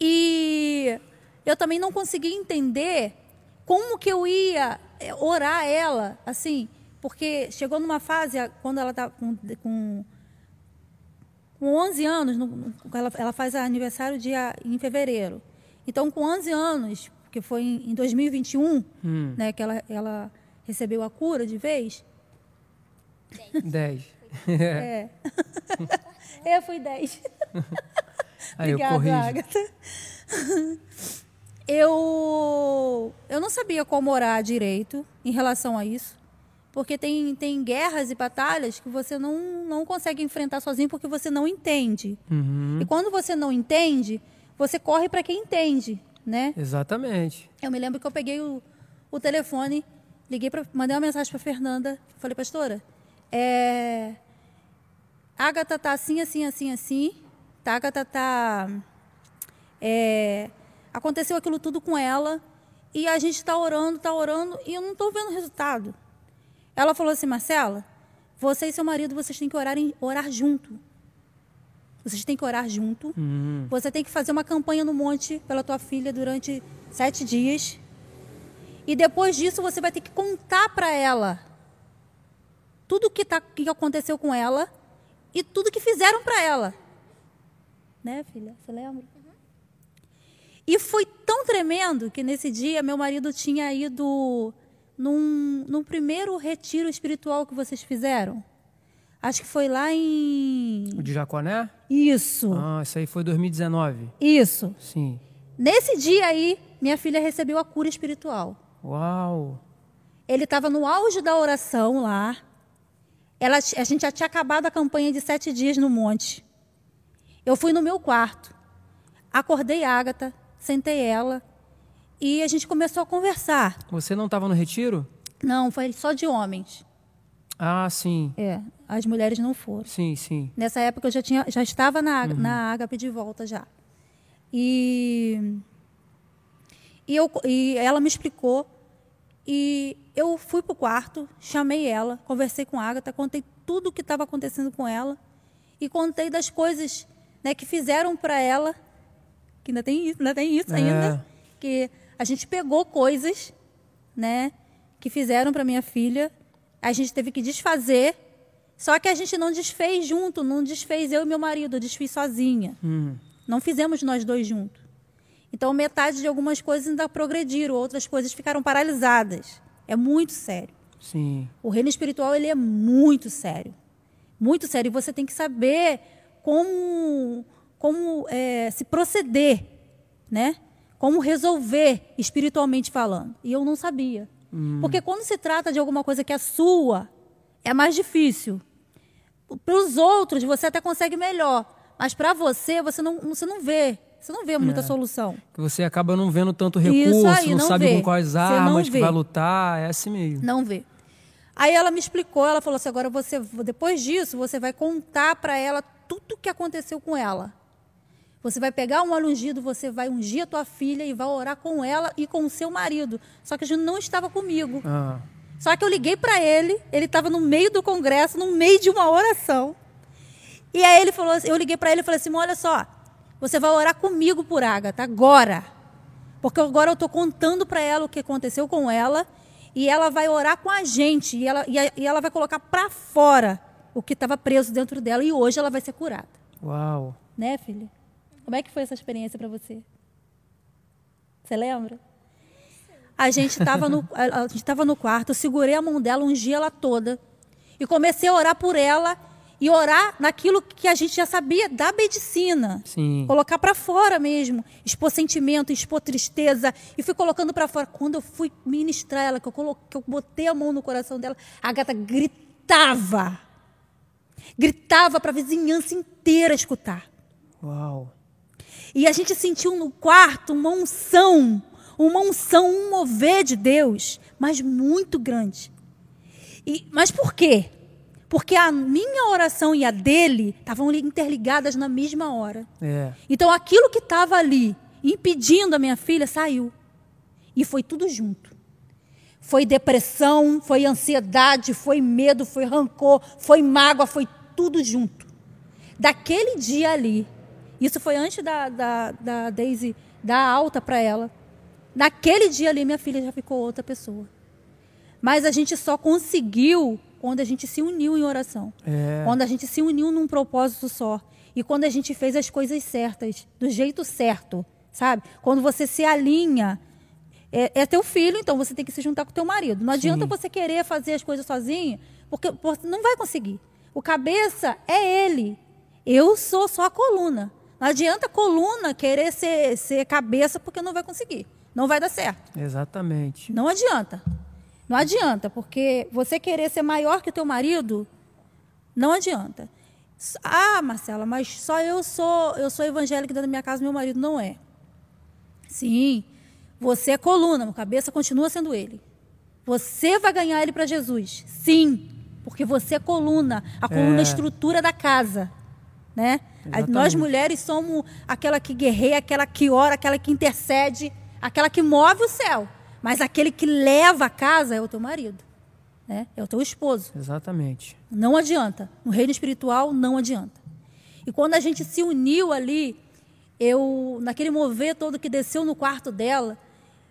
E eu também não conseguia entender como que eu ia eh, orar ela, assim, porque chegou numa fase, quando ela está com, com, com 11 anos, no, ela, ela faz aniversário dia, em fevereiro. Então, com 11 anos, que foi em, em 2021, hum. né, que ela, ela recebeu a cura de vez. 10. é. eu fui 10. Aí Obrigada, eu Agatha. Eu, eu não sabia como orar direito em relação a isso. Porque tem, tem guerras e batalhas que você não, não consegue enfrentar sozinho porque você não entende. Uhum. E quando você não entende, você corre para quem entende, né? Exatamente. Eu me lembro que eu peguei o, o telefone, liguei para mandei uma mensagem para Fernanda, falei, pastora, é, Agatha tá assim, assim, assim, assim, tá, Agatha tá é, aconteceu aquilo tudo com ela e a gente está orando, está orando e eu não estou vendo resultado. Ela falou assim, Marcela, você e seu marido, vocês têm que orar, em, orar junto. Vocês têm que orar junto. Uhum. Você tem que fazer uma campanha no monte pela tua filha durante sete dias. E depois disso você vai ter que contar para ela tudo que, tá, que aconteceu com ela e tudo que fizeram para ela. Né, filha? Você lembra? E foi tão tremendo que nesse dia meu marido tinha ido num, num primeiro retiro espiritual que vocês fizeram. Acho que foi lá em. O de Jaconé? Isso. Ah, isso aí foi 2019. Isso. Sim. Nesse dia aí, minha filha recebeu a cura espiritual. Uau! Ele estava no auge da oração lá. Ela, a gente já tinha acabado a campanha de sete dias no monte. Eu fui no meu quarto. Acordei Ágata, sentei ela e a gente começou a conversar. Você não estava no retiro? Não, foi só de homens. Ah, sim. É, as mulheres não foram. Sim, sim. Nessa época eu já, tinha, já estava na, uhum. na Ágape de volta já. E, e, eu, e ela me explicou. E eu fui para o quarto, chamei ela, conversei com a Agatha, contei tudo o que estava acontecendo com ela. E contei das coisas né, que fizeram para ela que ainda tem isso, ainda tem isso é. ainda, que a gente pegou coisas, né, que fizeram para minha filha, a gente teve que desfazer, só que a gente não desfez junto, não desfez eu e meu marido, eu desfiz sozinha. Hum. Não fizemos nós dois juntos. Então metade de algumas coisas ainda progrediram, outras coisas ficaram paralisadas. É muito sério. Sim. O reino espiritual ele é muito sério, muito sério. E você tem que saber como como é, se proceder, né? Como resolver espiritualmente falando. E eu não sabia. Hum. Porque quando se trata de alguma coisa que é sua, é mais difícil. Para os outros, você até consegue melhor. Mas para você, você não, você não vê. Você não vê muita é. solução. Você acaba não vendo tanto recurso, aí, não, não, sabe vê. com quais armas que vai lutar. É assim mesmo. Não vê. Aí ela me explicou, ela falou assim: agora você, depois disso, você vai contar para ela tudo o que aconteceu com ela. Você vai pegar um óleo ungido, você vai ungir a tua filha e vai orar com ela e com o seu marido. Só que a gente não estava comigo. Ah. Só que eu liguei para ele, ele estava no meio do congresso, no meio de uma oração. E aí ele falou, eu liguei para ele e falei assim: olha só, você vai orar comigo por Agatha agora. Porque agora eu estou contando para ela o que aconteceu com ela e ela vai orar com a gente e ela, e, a, e ela vai colocar para fora o que estava preso dentro dela e hoje ela vai ser curada. Uau! Né, filha? Como é que foi essa experiência para você? Você lembra? A gente estava no, a gente no quarto, eu segurei a mão dela, ungi ela toda e comecei a orar por ela e orar naquilo que a gente já sabia da medicina. Sim. Colocar para fora mesmo, expor sentimento, expor tristeza e fui colocando para fora. Quando eu fui ministrar ela, que eu coloquei, que eu botei a mão no coração dela, a gata gritava. Gritava para a vizinhança inteira escutar. Uau. E a gente sentiu no quarto uma unção, uma unção, um mover de Deus, mas muito grande. E, mas por quê? Porque a minha oração e a dele estavam interligadas na mesma hora. É. Então aquilo que estava ali impedindo a minha filha saiu. E foi tudo junto. Foi depressão, foi ansiedade, foi medo, foi rancor, foi mágoa, foi tudo junto. Daquele dia ali, isso foi antes da, da, da Daisy dar alta para ela. Naquele dia ali, minha filha já ficou outra pessoa. Mas a gente só conseguiu quando a gente se uniu em oração. É. Quando a gente se uniu num propósito só. E quando a gente fez as coisas certas, do jeito certo, sabe? Quando você se alinha. É, é teu filho, então você tem que se juntar com teu marido. Não adianta Sim. você querer fazer as coisas sozinho, porque não vai conseguir. O cabeça é ele. Eu sou só a coluna. Não adianta a coluna querer ser, ser cabeça porque não vai conseguir. Não vai dar certo. Exatamente. Não adianta. Não adianta, porque você querer ser maior que o teu marido, não adianta. Ah, Marcela, mas só eu sou, eu sou evangélica dentro da minha casa, meu marido não é. Sim, você é coluna, cabeça continua sendo ele. Você vai ganhar ele para Jesus. Sim, porque você é coluna, a coluna é a estrutura da casa, né? Exatamente. Nós mulheres somos aquela que guerreia, aquela que ora, aquela que intercede, aquela que move o céu. Mas aquele que leva a casa é o teu marido, né? É o teu esposo. Exatamente. Não adianta. No reino espiritual não adianta. E quando a gente se uniu ali, eu naquele mover todo que desceu no quarto dela,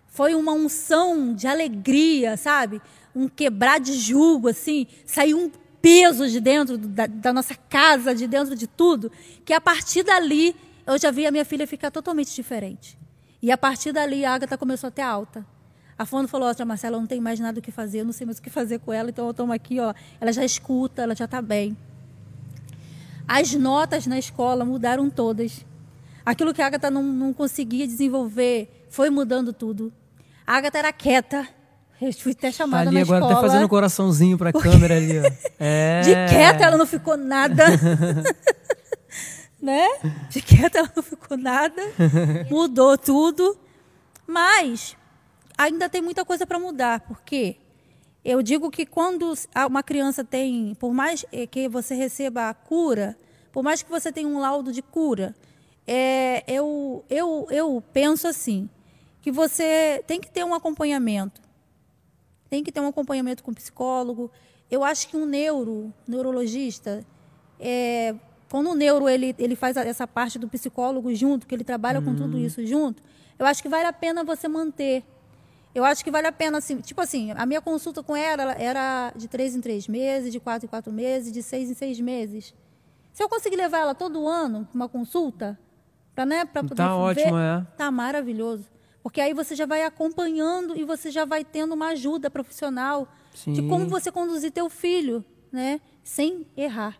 foi uma unção de alegria, sabe? Um quebrar de julgo assim, saiu um peso de dentro da, da nossa casa, de dentro de tudo, que a partir dali eu já vi a minha filha ficar totalmente diferente. E a partir dali a Agatha começou a ter alta. A Fono falou, ó, Marcela, não tenho mais nada o que fazer, eu não sei mais o que fazer com ela, então eu tomo aqui, ó. Ela já escuta, ela já está bem. As notas na escola mudaram todas. Aquilo que a Agatha não, não conseguia desenvolver foi mudando tudo. A Agatha era quieta. Eu fui até chamada Tá ali na agora escola. até fazendo um coraçãozinho pra câmera ali, ó. É. De quieta ela não ficou nada. né? De quieta ela não ficou nada. Mudou tudo. Mas ainda tem muita coisa para mudar, porque eu digo que quando uma criança tem, por mais que você receba a cura, por mais que você tenha um laudo de cura, é, eu, eu, eu penso assim, que você tem que ter um acompanhamento. Tem que ter um acompanhamento com psicólogo. Eu acho que um neuro, neurologista, é, quando o neuro ele, ele faz essa parte do psicólogo junto, que ele trabalha com tudo isso junto, eu acho que vale a pena você manter. Eu acho que vale a pena, assim, tipo assim, a minha consulta com ela era de três em três meses, de quatro em quatro meses, de seis em seis meses. Se eu conseguir levar ela todo ano para uma consulta, para né, pra poder Tá ver, ótimo, é. tá maravilhoso. Porque aí você já vai acompanhando e você já vai tendo uma ajuda profissional de Sim. como você conduzir teu filho, né, sem errar,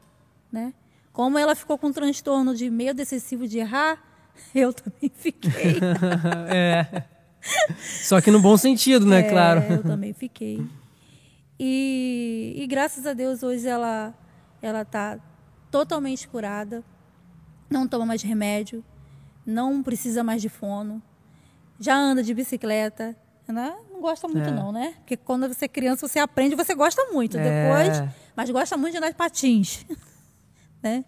né? Como ela ficou com transtorno de medo excessivo de errar, eu também fiquei. é. Só que no bom sentido, né? É, Claro. Eu também fiquei. E, e graças a Deus hoje ela ela está totalmente curada, não toma mais remédio, não precisa mais de fono, já anda de bicicleta, né? Não gosta muito É. não, né? Porque quando você é criança você aprende, você gosta muito. É. Depois, mas gosta muito de andar de patins, né?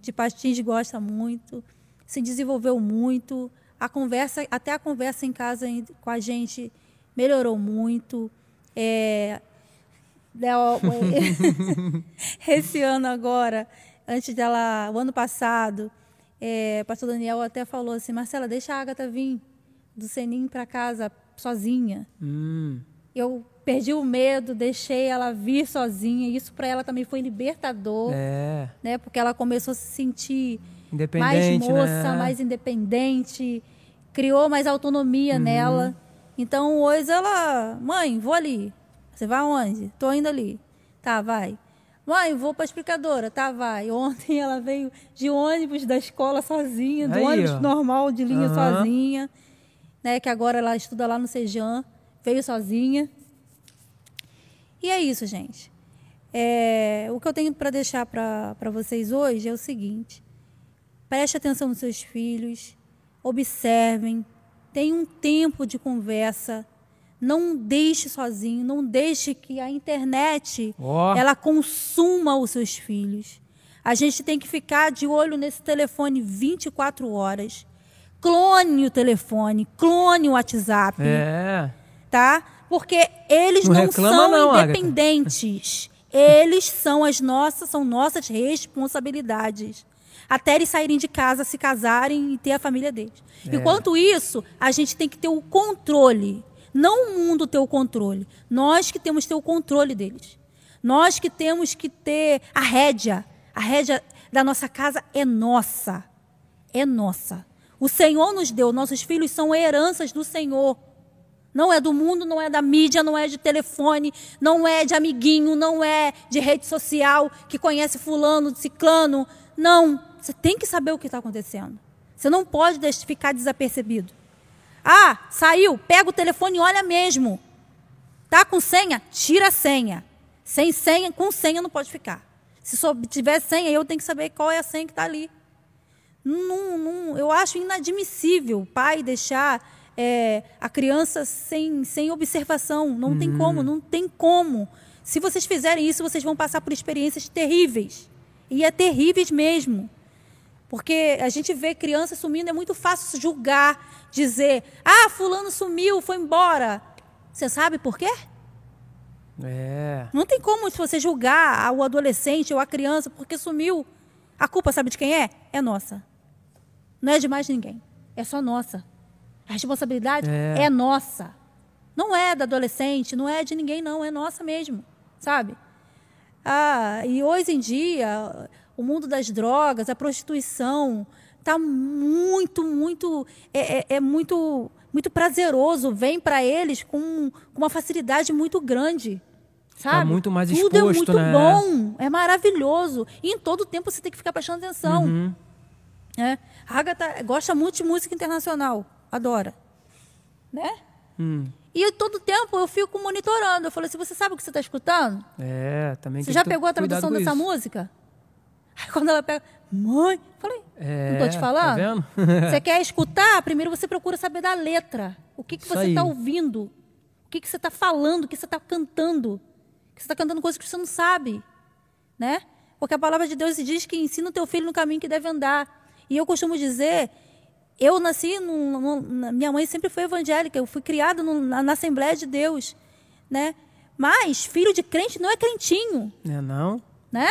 De patins gosta muito, se desenvolveu muito. A conversa, até a conversa em casa com a gente melhorou muito. É, esse ano agora, antes dela, o ano passado, é, o pastor Daniel até falou assim, Marcela, deixa a Agatha vir do Senim para casa sozinha. Hum, Eu perdi o medo, deixei ela vir sozinha. Isso para ela também foi libertador, é. né? Porque ela começou a se sentir mais Independente, moça, né? mais independente, criou mais autonomia Uhum. nela. Então hoje ela, mãe, vou ali. Você vai aonde? Tô indo ali. Tá, vai. Mãe, vou para explicadora. Tá, vai. Ontem ela veio de ônibus da escola sozinha, do Aí, ônibus ó. normal de linha Aham. sozinha, né? Que agora ela estuda lá no Sejam, veio sozinha. E é isso, gente. É, o que eu tenho para deixar para vocês hoje é o seguinte: preste atenção nos seus filhos, observem, tenham um tempo de conversa. Não deixe sozinho, não deixe que a internet Ó. ela consuma os seus filhos. A gente tem que ficar de olho nesse telefone 24 horas. Clone o telefone, clone o WhatsApp, É. tá? Porque eles Não não, reclama são não, Agatha. independentes. Eles são as nossas, são nossas responsabilidades. Até eles saírem de casa, se casarem e ter a família deles. É. Enquanto isso, a gente tem que ter o controle. Não o mundo ter o controle. Nós que temos que ter o controle deles. Nós que temos que ter a rédea. A rédea da nossa casa é nossa. É nossa. O Senhor nos deu. Nossos filhos são heranças do Senhor. Não é do mundo, não é da mídia, não é de telefone, não é de amiguinho, não é de rede social que conhece fulano, ciclano. Não. Você tem que saber o que está acontecendo. Você não pode ficar desapercebido. Ah, saiu, pega o telefone e olha mesmo. Tá com senha? Tira a senha. Sem senha, com senha não pode ficar. Se só tiver senha, eu tenho que saber qual é a senha que está ali. Não, não- eu acho inadmissível o pai deixar é, a criança sem, sem observação. Não tem como, não tem como. Se vocês fizerem isso, vocês vão passar por experiências terríveis. E é terríveis mesmo. Porque a gente vê criança sumindo, é muito fácil julgar, dizer: ah, fulano sumiu, foi embora. Você sabe por quê? É. Não tem como se você julgar o adolescente ou a criança porque sumiu. A culpa, sabe de quem é? É nossa. Não é de mais ninguém. É só nossa. A responsabilidade É. é, nossa. Não é da adolescente, não é de ninguém, não. É nossa mesmo. Sabe? Ah, e hoje em dia, o mundo das drogas, a prostituição, está muito, muito. É, é- é muito, muito prazeroso. Vem para eles com, com uma facilidade muito grande. Sabe? muito mais Tudo é exposto, muito né? bom, é maravilhoso. E em todo tempo você tem que ficar prestando atenção. Uhum. É. A Agatha gosta muito de música internacional, adora. Né? Hum. E todo tempo eu fico monitorando. Eu falo assim: você sabe o que você está escutando? É, também Você já pegou a tradução dessa música? Aí quando ela pega, mãe, falei, É, não tô te falando? Tá vendo? Você quer escutar? Primeiro você procura saber da letra. O que, que Isso você está ouvindo? O que, que você está falando? O que você está cantando? Que você está cantando coisas que você não sabe. Né? Porque a palavra de Deus diz que ensina o teu filho no caminho que deve andar. E eu costumo dizer, eu nasci, num- num- minha mãe sempre foi evangélica, eu fui criada num- na, na Assembleia de Deus. Né? Mas filho de crente não é crentinho É não? né?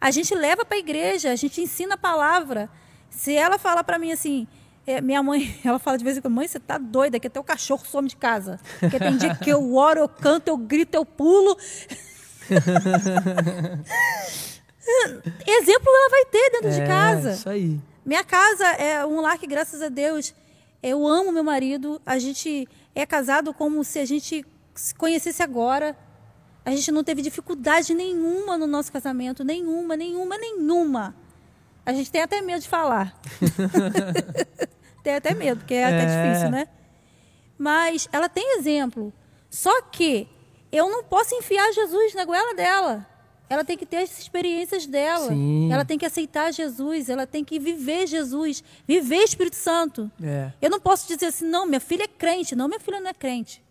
A gente leva para a igreja, a gente ensina a palavra. Se ela falar para mim assim, é, minha mãe, ela fala de vez em quando, mãe, você tá doida, que até o cachorro some de casa. Porque tem dia que eu oro, eu canto, eu grito, eu pulo. Exemplo ela vai ter dentro de É, casa. Isso aí. Minha casa é um lar que, graças a Deus, eu amo meu marido. A gente é casado como se a gente se conhecesse agora. A gente não teve dificuldade nenhuma no nosso casamento. Nenhuma, nenhuma, nenhuma. A gente tem até medo de falar. tem até medo, porque é até É. difícil, né? Mas ela tem exemplo. Só que eu não posso enfiar Jesus na goela dela. Ela tem que ter as experiências dela. Sim. Ela tem que aceitar Jesus. Ela tem que viver Jesus. Viver Espírito Santo. É. Eu não posso dizer assim, não, minha filha é crente. Não, minha filha não é crente.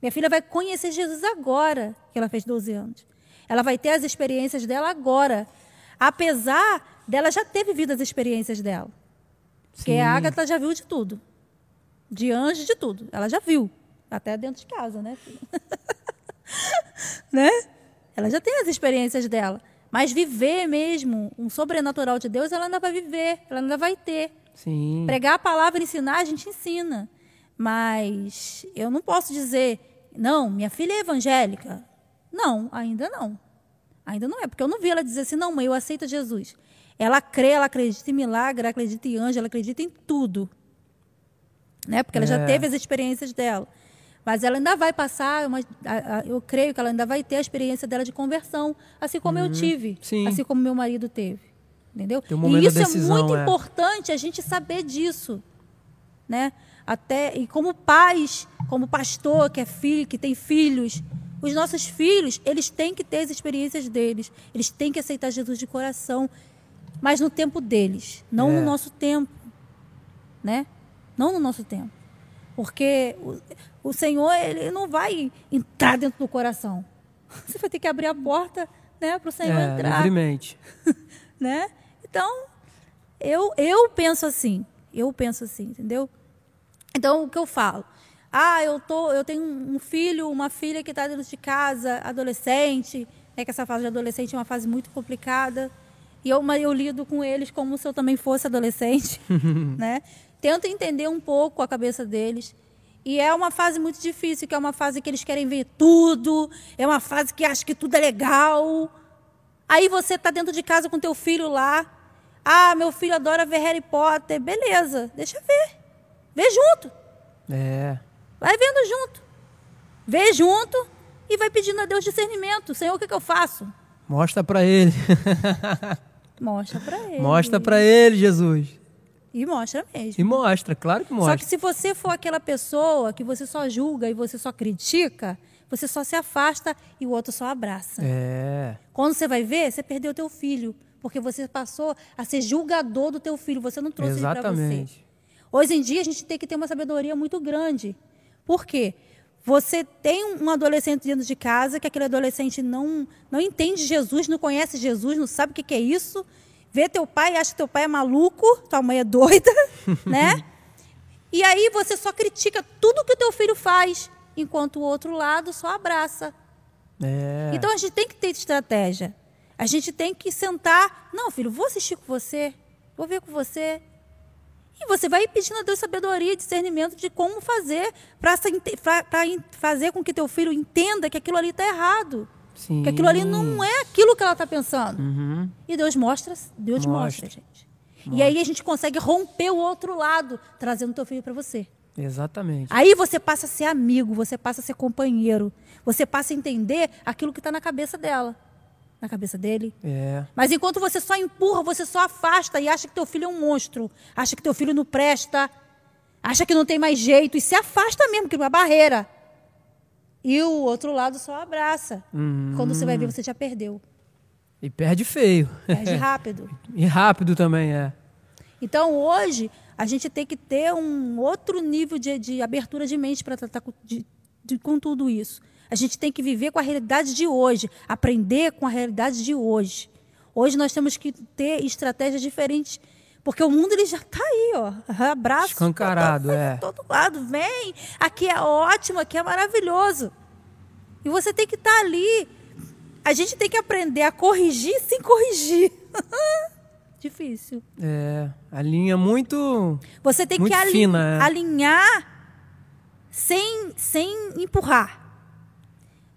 Minha filha vai conhecer Jesus agora, que ela fez 12 anos. Ela vai ter as experiências dela agora. Apesar dela já ter vivido as experiências dela. Porque Sim. a Agatha já viu de tudo. De anjo, de tudo. Ela já viu. Até dentro de casa, né? né? Ela já tem as experiências dela. Mas viver mesmo um sobrenatural de Deus, ela ainda vai viver. Ela ainda vai ter. Sim. Pregar a palavra, ensinar, a gente ensina. Mas eu não posso dizer, não, minha filha é evangélica. Não, ainda não. Ainda não é, porque eu não vi ela dizer assim, não, mãe, eu aceito Jesus. Ela crê, ela acredita em milagre, ela acredita em anjo, ela acredita em tudo. Né? Porque ela É. já teve as experiências dela. Mas ela ainda vai passar, uma, a- a- eu creio que ela ainda vai ter a experiência dela de conversão, assim como eu tive, Uhum. Sim. assim como meu marido teve. Entendeu? Um e isso da decisão, é muito é. importante a gente saber disso né? Até e como pais, como pastor que é filho, que tem filhos, os nossos filhos, eles têm que ter as experiências deles, eles têm que aceitar Jesus de coração, mas no tempo deles, não É. no nosso tempo, né? Não no nosso tempo. Porque o, o Senhor, ele não vai entrar dentro do coração. Você vai ter que abrir a porta né, para o Senhor é, entrar. Livremente. né? Então, eu, eu penso assim. Eu penso assim, entendeu? Então, o que eu falo? Ah, eu, tô, eu tenho um filho, uma filha que está dentro de casa, adolescente, né, que essa fase de adolescente é uma fase muito complicada. E eu, eu lido com eles como se eu também fosse adolescente. né? Tento entender um pouco a cabeça deles. E é uma fase muito difícil, que é uma fase que eles querem ver tudo, é uma fase que acha que tudo é legal. Aí você está dentro de casa com teu filho lá. Ah, meu filho adora ver Harry Potter. Beleza, deixa ver. Vê junto. É. Vai vendo junto. Vê junto e vai pedindo a Deus discernimento. Senhor, o que, que eu faço? Mostra para ele. Mostra para ele. Mostra para ele, Jesus. E mostra mesmo. E mostra, claro que mostra. Só que se você for aquela pessoa que você só julga e você só critica, você só se afasta e o outro só abraça. É. Quando você vai ver, você perdeu o teu filho, porque você passou a ser julgador do teu filho, você não trouxe ele para você. Hoje em dia a gente tem que ter uma sabedoria muito grande. Por quê? Você tem um adolescente dentro de casa que aquele adolescente não não entende Jesus, não conhece Jesus, não sabe o que, que é isso vê teu pai e acha que teu pai é maluco, tua mãe é doida, né? E aí você só critica tudo que o teu filho faz, enquanto o outro lado só abraça. É. Então a gente tem que ter estratégia. A gente tem que sentar. Não, filho, vou assistir com você, vou ver com você. E você vai pedindo a Deus sabedoria e discernimento de como fazer para fazer com que teu filho entenda que aquilo ali está errado. Sim. Que aquilo ali não é aquilo que ela está pensando. Uhum. E Deus mostra, Deus mostra, mostra gente. Mostra. E aí a gente consegue romper o outro lado, trazendo teu filho para você. Exatamente. Aí você passa a ser amigo, você passa a ser companheiro, você passa a entender aquilo que está na cabeça dela, na cabeça dele. É. Mas enquanto você só empurra, você só afasta e acha que teu filho é um monstro, acha que teu filho não presta, acha que não tem mais jeito e se afasta mesmo, que é uma barreira. E o outro lado só abraça. Uhum. Quando você vai ver, você já perdeu. E perde feio. Perde rápido. e rápido também, é. Então, hoje, a gente tem que ter um outro nível de, de abertura de mente para tratar de, de, com tudo isso. A gente tem que viver com a realidade de hoje, aprender com a realidade de hoje. Hoje nós temos que ter estratégias diferentes porque o mundo ele já está aí, ó. Abraço. Escancarado, todo, é. todo lado. Vem. Aqui é ótimo, aqui é maravilhoso. E você tem que estar tá ali. A gente tem que aprender a corrigir sem corrigir. Difícil. É, a linha muito. Você tem muito que fina, é. alinhar sem, sem empurrar.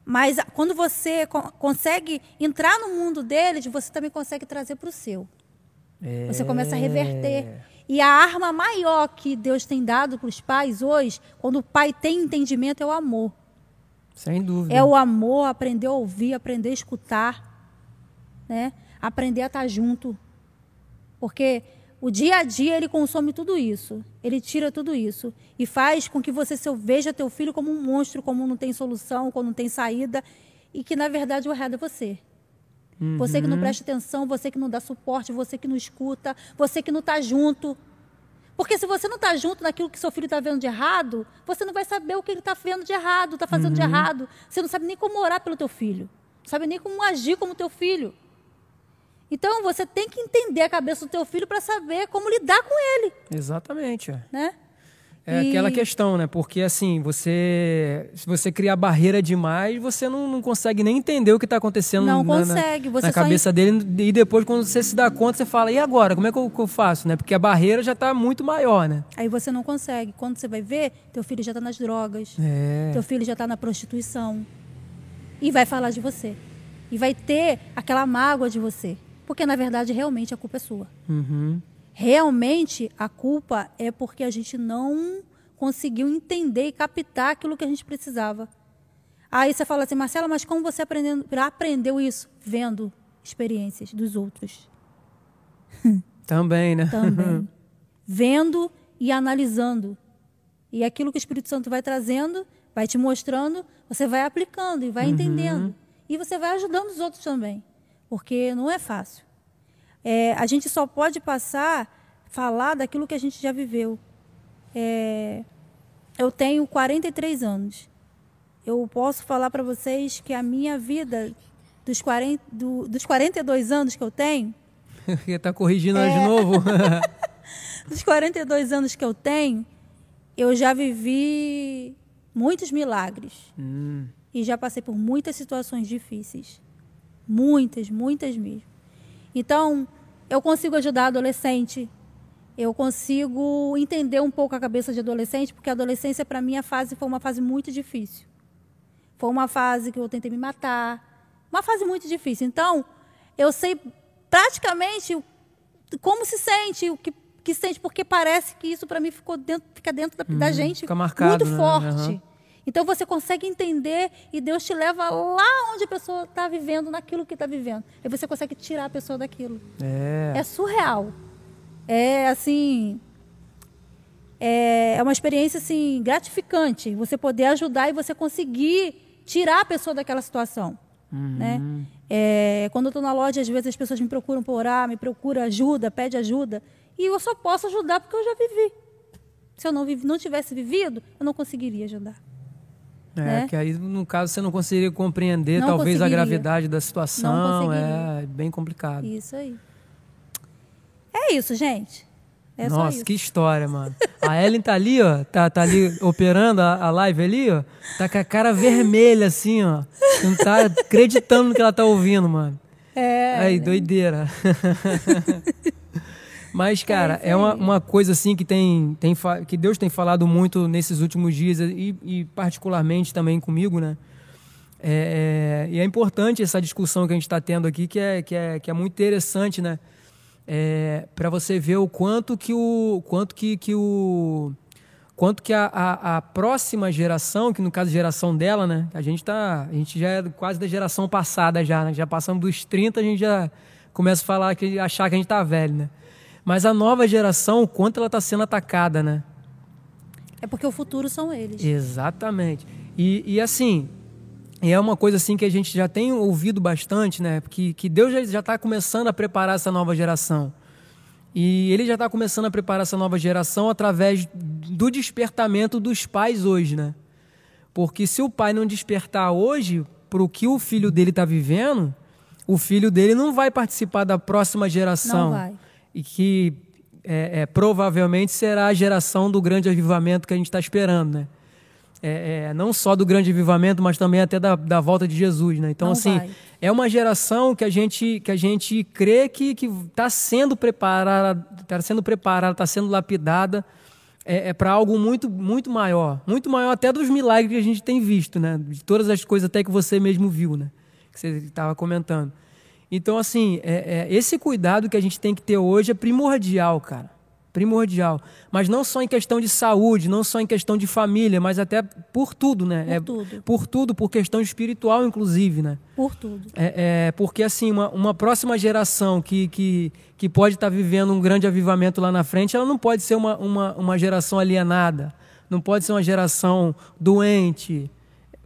Mas quando você consegue entrar no mundo deles, você também consegue trazer para o seu. É... Você começa a reverter. E a arma maior que Deus tem dado para os pais hoje, quando o pai tem entendimento, é o amor. Sem dúvida. É o amor, aprender a ouvir, aprender a escutar, né? aprender a estar junto. Porque o dia a dia ele consome tudo isso, ele tira tudo isso e faz com que você veja teu filho como um monstro, como não tem solução, como não tem saída e que na verdade o errado é você. Uhum. Você que não presta atenção, você que não dá suporte, você que não escuta, você que não está junto. Porque se você não está junto naquilo que seu filho está vendo de errado, você não vai saber o que ele está vendo de errado, está fazendo uhum. de errado. Você não sabe nem como orar pelo teu filho. Não sabe nem como agir como teu filho. Então você tem que entender a cabeça do teu filho para saber como lidar com ele. Exatamente. Né? É e... aquela questão, né? Porque assim, você. Se você criar barreira demais, você não, não consegue nem entender o que está acontecendo não na, consegue. Você na cabeça dele. E depois, quando você se dá conta, você fala, e agora? Como é que eu, que eu faço? Né? Porque a barreira já está muito maior, né? Aí você não consegue. Quando você vai ver, teu filho já está nas drogas. É. Teu filho já está na prostituição. E vai falar de você. E vai ter aquela mágoa de você. Porque, na verdade, realmente a culpa é sua. Uhum. Realmente, a culpa é porque a gente não conseguiu entender e captar aquilo que a gente precisava. Aí você fala assim, Marcela, mas como você aprendeu, aprendeu isso? Vendo experiências dos outros. Também, né? Também. Vendo e analisando. E aquilo que o Espírito Santo vai trazendo, vai te mostrando, você vai aplicando e vai uhum. entendendo. E você vai ajudando os outros também. Porque não é fácil. É, a gente só pode passar, falar daquilo que a gente já viveu. É, eu tenho 43 anos. Eu posso falar para vocês que a minha vida, dos, 40, do, dos 42 anos que eu tenho. tá corrigindo é... de novo. dos 42 anos que eu tenho, eu já vivi muitos milagres. Hum. E já passei por muitas situações difíceis. Muitas, muitas mesmo. Então, eu consigo ajudar adolescente. Eu consigo entender um pouco a cabeça de adolescente, porque a adolescência, para mim, a fase foi uma fase muito difícil. Foi uma fase que eu tentei me matar. Uma fase muito difícil. Então, eu sei praticamente como se sente, o que, que sente, porque parece que isso para mim ficou dentro, fica dentro da, da uhum. gente marcado, muito né? forte. Uhum. Então você consegue entender e Deus te leva lá onde a pessoa está vivendo, naquilo que está vivendo. E você consegue tirar a pessoa daquilo. É, é surreal. É assim. É, é uma experiência assim gratificante. Você poder ajudar e você conseguir tirar a pessoa daquela situação. Uhum. Né? É, quando eu estou na loja, às vezes as pessoas me procuram por orar, me procuram ajuda, pede ajuda. E eu só posso ajudar porque eu já vivi. Se eu não, vivi, não tivesse vivido, eu não conseguiria ajudar. É, né? que aí, no caso, você não conseguiria compreender, não talvez, a gravidade da situação. É bem complicado. Isso aí. É isso, gente. É Nossa, que história, mano. A Ellen tá ali, ó. Tá, tá ali operando a, a live ali, ó. Tá com a cara vermelha, assim, ó. Não tá acreditando no que ela tá ouvindo, mano. É. Aí, né? doideira. Mas, cara, é, é uma, uma, coisa assim que tem, tem que Deus tem falado muito nesses últimos dias e, e particularmente também comigo, né? É, é, e é importante essa discussão que a gente está tendo aqui, que é, que, é, que é muito interessante, né? É, para você ver o quanto que o quanto que, que o quanto que a, a, a, próxima geração, que no caso a geração dela, né? A gente tá, a gente já é quase da geração passada já, né? Já passamos dos 30, a gente já começa a falar que achar que a gente tá velho, né? Mas a nova geração, o quanto ela está sendo atacada, né? É porque o futuro são eles. Exatamente. E, e assim, é uma coisa assim que a gente já tem ouvido bastante, né? Que, que Deus já está começando a preparar essa nova geração. E ele já está começando a preparar essa nova geração através do despertamento dos pais hoje, né? Porque se o pai não despertar hoje para o que o filho dele está vivendo, o filho dele não vai participar da próxima geração. Não vai e que é, é, provavelmente será a geração do grande avivamento que a gente está esperando, né? É, é, não só do grande avivamento, mas também até da, da volta de Jesus, né? Então, não assim, vai. é uma geração que a gente, que a gente crê que está sendo preparada, está sendo preparada, está sendo lapidada é, é para algo muito, muito maior. Muito maior até dos milagres que a gente tem visto, né? De todas as coisas até que você mesmo viu, né? Que você estava comentando. Então, assim, é, é, esse cuidado que a gente tem que ter hoje é primordial, cara. Primordial. Mas não só em questão de saúde, não só em questão de família, mas até por tudo, né? Por é, tudo. Por tudo, por questão espiritual, inclusive, né? Por tudo. É, é porque, assim, uma, uma, próxima geração que, que, que pode estar tá vivendo um grande avivamento lá na frente, ela não pode ser uma, uma, uma geração alienada. Não pode ser uma geração doente,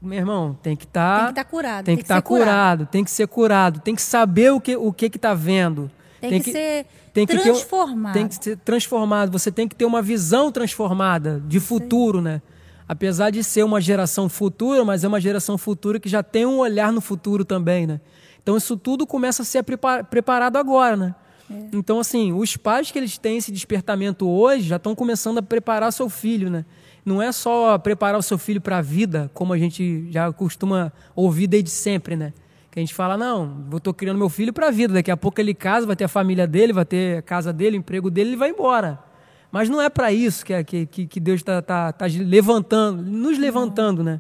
meu irmão, tem que estar. Tá, tem que estar tá curado. Tem que estar tá curado, curado, tem que ser curado, tem que saber o que o que está vendo. Tem, tem que, que, ser tem que transformado. Ter, tem que ser transformado. Você tem que ter uma visão transformada de futuro, Sim. né? Apesar de ser uma geração futura, mas é uma geração futura que já tem um olhar no futuro também, né? Então isso tudo começa a ser preparado agora, né? É. Então, assim, os pais que eles têm esse despertamento hoje já estão começando a preparar seu filho, né? Não é só preparar o seu filho para a vida, como a gente já costuma ouvir desde sempre, né? Que a gente fala, não, eu estou criando meu filho para a vida, daqui a pouco ele casa, vai ter a família dele, vai ter a casa dele, o emprego dele, ele vai embora. Mas não é para isso que, que, que Deus está tá, tá levantando, nos levantando, né?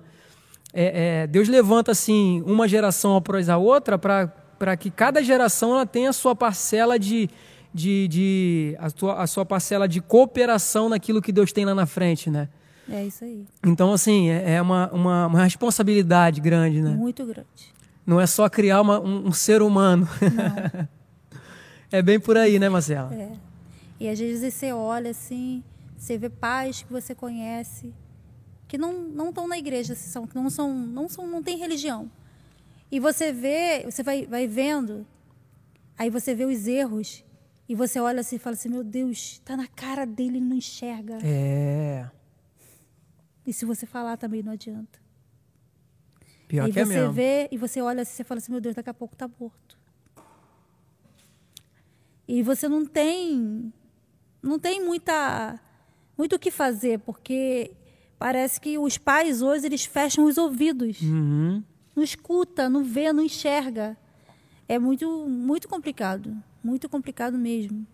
É, é, Deus levanta, assim, uma geração após a outra para que cada geração ela tenha a sua parcela de, de, de a, a sua parcela de cooperação naquilo que Deus tem lá na frente, né? É isso aí. Então, assim, é, é uma, uma, uma responsabilidade grande, né? Muito grande. Não é só criar uma, um, um, ser humano. Não. é bem por aí, né, Marcela? É. E às vezes você olha assim, você vê pais que você conhece que não não estão na igreja, são que não são não são não tem religião. E você vê, você vai vai vendo, aí você vê os erros e você olha assim e fala assim, meu Deus, está na cara dele, ele não enxerga. É. E se você falar também não adianta. Pior e que é você mesmo. vê e você olha assim, você fala assim, meu Deus, daqui a pouco tá morto. E você não tem não tem muita muito o que fazer, porque parece que os pais hoje eles fecham os ouvidos. Uhum. Não escuta, não vê, não enxerga. É muito muito complicado, muito complicado mesmo.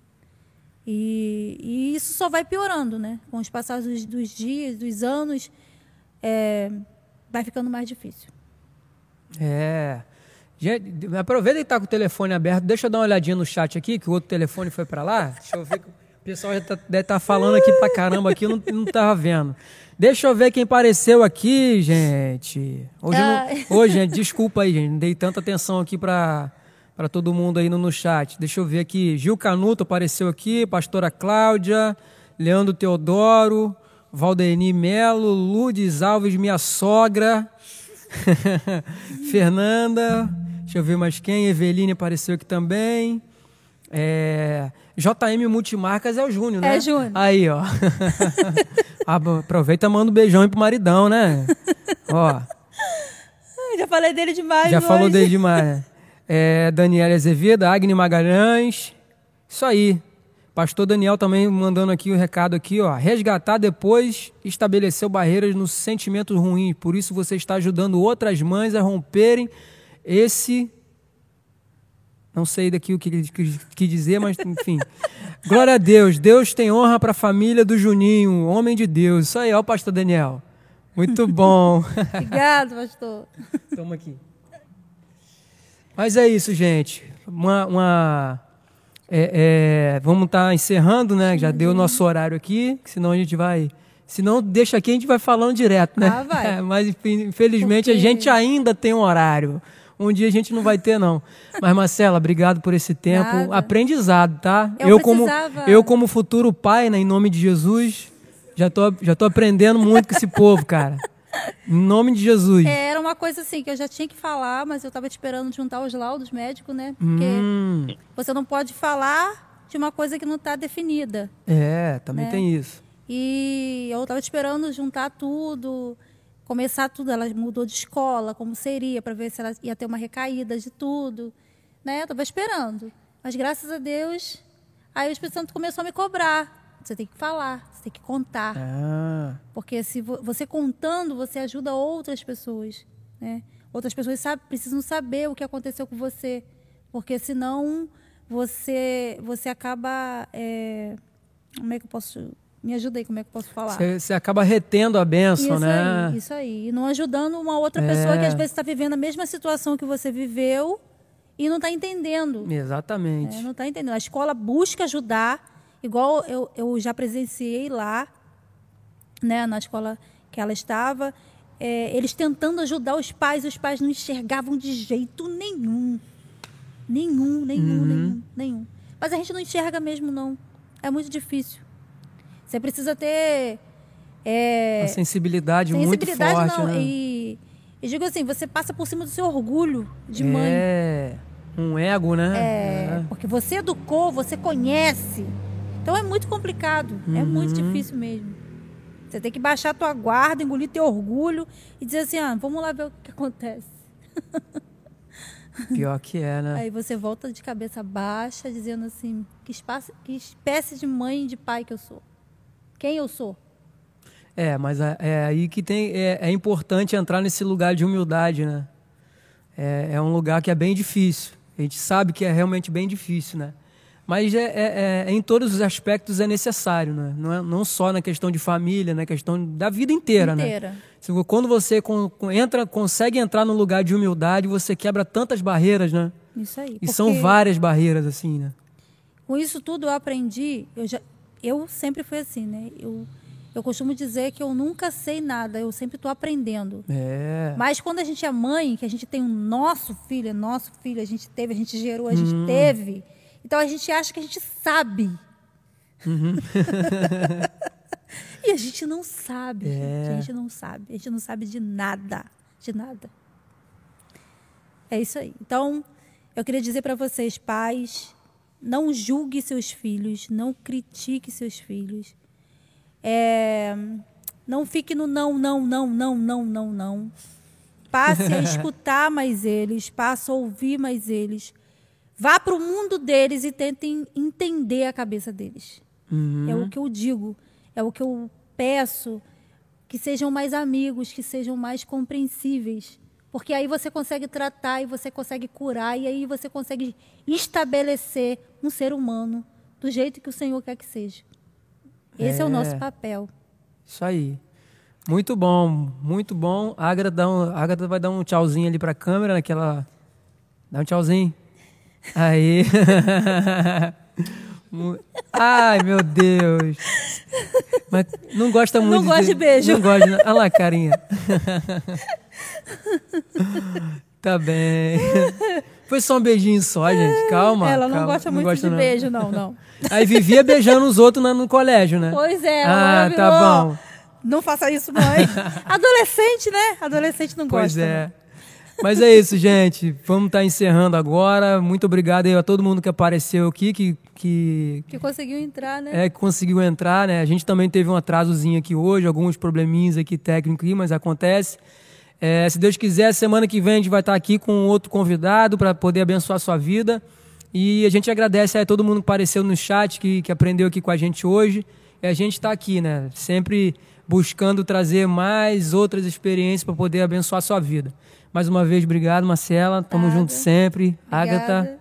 E, e isso só vai piorando, né? Com os passados dos, dos dias, dos anos, é, vai ficando mais difícil. É. Gente, aproveita que tá com o telefone aberto. Deixa eu dar uma olhadinha no chat aqui, que o outro telefone foi para lá. Deixa eu ver que o pessoal já tá, deve estar tá falando aqui pra caramba aqui, eu não, não tava vendo. Deixa eu ver quem apareceu aqui, gente. Hoje, não, hoje gente, desculpa aí, gente. Não dei tanta atenção aqui para para todo mundo aí no, no, chat. Deixa eu ver aqui. Gil Canuto apareceu aqui, Pastora Cláudia, Leandro Teodoro, Valdeni Melo, Lourdes Alves, minha sogra, Fernanda, deixa eu ver mais quem, Eveline apareceu aqui também. É, JM Multimarcas é o Júnior, né? É Júnior. Aí, ó. Aproveita e manda um beijão aí pro maridão, né? ó. Já falei dele demais, Já hoje. falou dele demais. É, Daniela Azevedo, Agni Magalhães. Isso aí. Pastor Daniel também mandando aqui o um recado aqui, ó. Resgatar depois estabeleceu barreiras nos sentimentos ruins. Por isso você está ajudando outras mães a romperem esse. Não sei daqui o que, que, que dizer, mas enfim. Glória a Deus. Deus tem honra para a família do Juninho, homem de Deus. Isso aí, ó, Pastor Daniel. Muito bom. Obrigado, pastor. Toma aqui. Mas é isso, gente. Uma. uma é, é, vamos estar tá encerrando, né? Já deu o nosso horário aqui, senão a gente vai. Se não, deixa aqui, a gente vai falando direto, né? Ah, vai. Mas infelizmente Porque... a gente ainda tem um horário. Um dia a gente não vai ter, não. Mas, Marcela, obrigado por esse tempo. Nada. Aprendizado, tá? Eu, eu como Eu, como futuro pai, né, em nome de Jesus, já tô, já tô aprendendo muito com esse povo, cara. Em nome de Jesus. É, era uma coisa assim que eu já tinha que falar, mas eu estava esperando juntar os laudos médicos, né? Porque hum. você não pode falar de uma coisa que não está definida. É, também né? tem isso. E eu estava esperando juntar tudo, começar tudo. Ela mudou de escola, como seria, para ver se ela ia ter uma recaída de tudo. Né? Eu estava esperando. Mas graças a Deus, aí o Espírito Santo começou a me cobrar. Você tem que falar, você tem que contar. Ah. Porque se vo você contando, você ajuda outras pessoas. Né? Outras pessoas sabe, precisam saber o que aconteceu com você. Porque senão você, você acaba. É... Como é que eu posso. Me ajuda aí, como é que eu posso falar? Você, você acaba retendo a benção, isso né? Aí, isso aí. E não ajudando uma outra é. pessoa que às vezes está vivendo a mesma situação que você viveu e não está entendendo. Exatamente. É, não está entendendo. A escola busca ajudar, igual eu, eu já presenciei lá, né, na escola que ela estava, é, eles tentando ajudar os pais, os pais não enxergavam de jeito nenhum. Nenhum, nenhum, Uhum. nenhum, nenhum. Mas a gente não enxerga mesmo, não. É muito difícil. Você precisa ter. É, Uma sensibilidade, sensibilidade muito forte, não. né? E, e digo assim, você passa por cima do seu orgulho de mãe. É, um ego, né? É, porque você educou, você conhece. Então é muito complicado, é muito Uhum. difícil mesmo. Você tem que baixar a tua guarda, engolir teu orgulho e dizer assim, ah, vamos lá ver o que acontece. Pior que é, né? Aí você volta de cabeça baixa, dizendo assim, que, espaço, que espécie de mãe e de pai que eu sou. Quem eu sou. É, mas é, é aí que tem. É, é importante entrar nesse lugar de humildade, né? É, é um lugar que é bem difícil. A gente sabe que é realmente bem difícil, né? Mas é, é- é- em todos os aspectos é necessário, né? Não, é, não só na questão de família, na questão da vida inteira, né? inteira. Se- Quando você con- con- entra, consegue entrar num lugar de humildade, você quebra tantas barreiras, né? Isso aí. E são várias barreiras, assim, né? Com isso tudo eu aprendi, eu, já, eu sempre fui assim, né? Eu, eu costumo dizer que eu nunca sei nada, eu sempre estou aprendendo. É. Mas quando a gente é mãe, que a gente tem o nosso filho, é nosso filho, a gente teve, a gente gerou, a gente teve. Então a gente acha que a gente sabe. e a gente não sabe, gente. É. A gente não sabe. A gente não sabe de nada. De nada. É isso aí. Então, eu queria dizer para vocês, pais, não julgue seus filhos, não critique seus filhos. É, Não fique no não, não, não, não, não, não, não. Passe a escutar mais eles, passe a ouvir mais eles. Vá para o mundo deles e tentem entender a cabeça deles. Uhum. É o que eu digo, é o que eu peço, que sejam mais amigos, que sejam mais compreensíveis. Porque aí você consegue tratar e você consegue curar e aí você consegue estabelecer um ser humano do jeito que o Senhor quer que seja. Esse é, é o nosso papel. Isso aí. Muito bom, muito bom. A Agatha, um, a Agatha vai dar um tchauzinho ali para a câmera, naquela. Dá um tchauzinho. Aí. Ai, meu Deus. Mas não gosta muito não gosta de, de beijo. Não gosta. Olha lá, carinha. tá bem. Foi só um beijinho só, gente. Calma. Ela não calma. gosta muito gosta, de não. beijo, não, não. Aí vivia beijando os outros no, no colégio, né? Pois é. Ah, tá bom. Não faça isso, mãe. Adolescente, né? Adolescente não pois gosta. Pois é. Né? Mas é isso, gente. Vamos estar tá encerrando agora. Muito obrigado aí a todo mundo que apareceu aqui, que, que. Que conseguiu entrar, né? É, que conseguiu entrar, né? A gente também teve um atrasozinho aqui hoje, alguns probleminhas aqui técnicos, mas acontece. É, se Deus quiser, semana que vem a gente vai estar tá aqui com outro convidado para poder abençoar a sua vida. E a gente agradece a todo mundo que apareceu no chat, que, que aprendeu aqui com a gente hoje. E a gente está aqui, né? Sempre buscando trazer mais outras experiências para poder abençoar a sua vida. Mais uma vez, obrigado, Marcela. Tamo Nada. junto sempre. Obrigada. Agatha,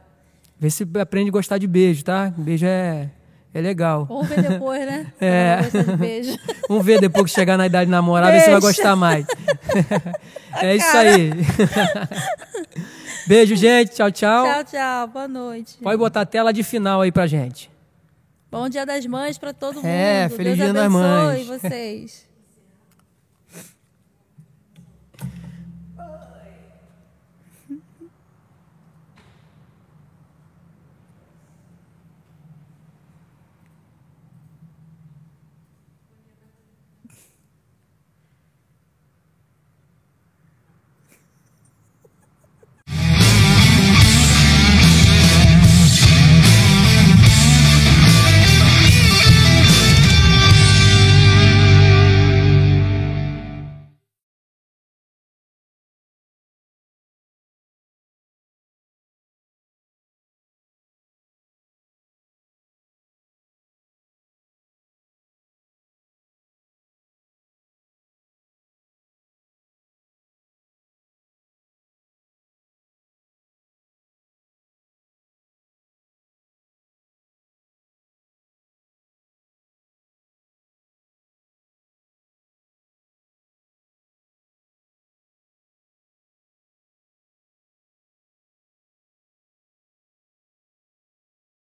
vê se aprende a gostar de beijo, tá? Beijo é, é legal. Vamos ver depois, né? É. De Vamos ver depois que chegar na idade de namorar, ver se vai gostar mais. é isso aí. Beijo, gente. Tchau, tchau. Tchau, tchau. Boa noite. Pode botar a tela de final aí pra gente. Bom Dia das Mães para todo é, mundo. Feliz Deus Dia das Mães. vocês.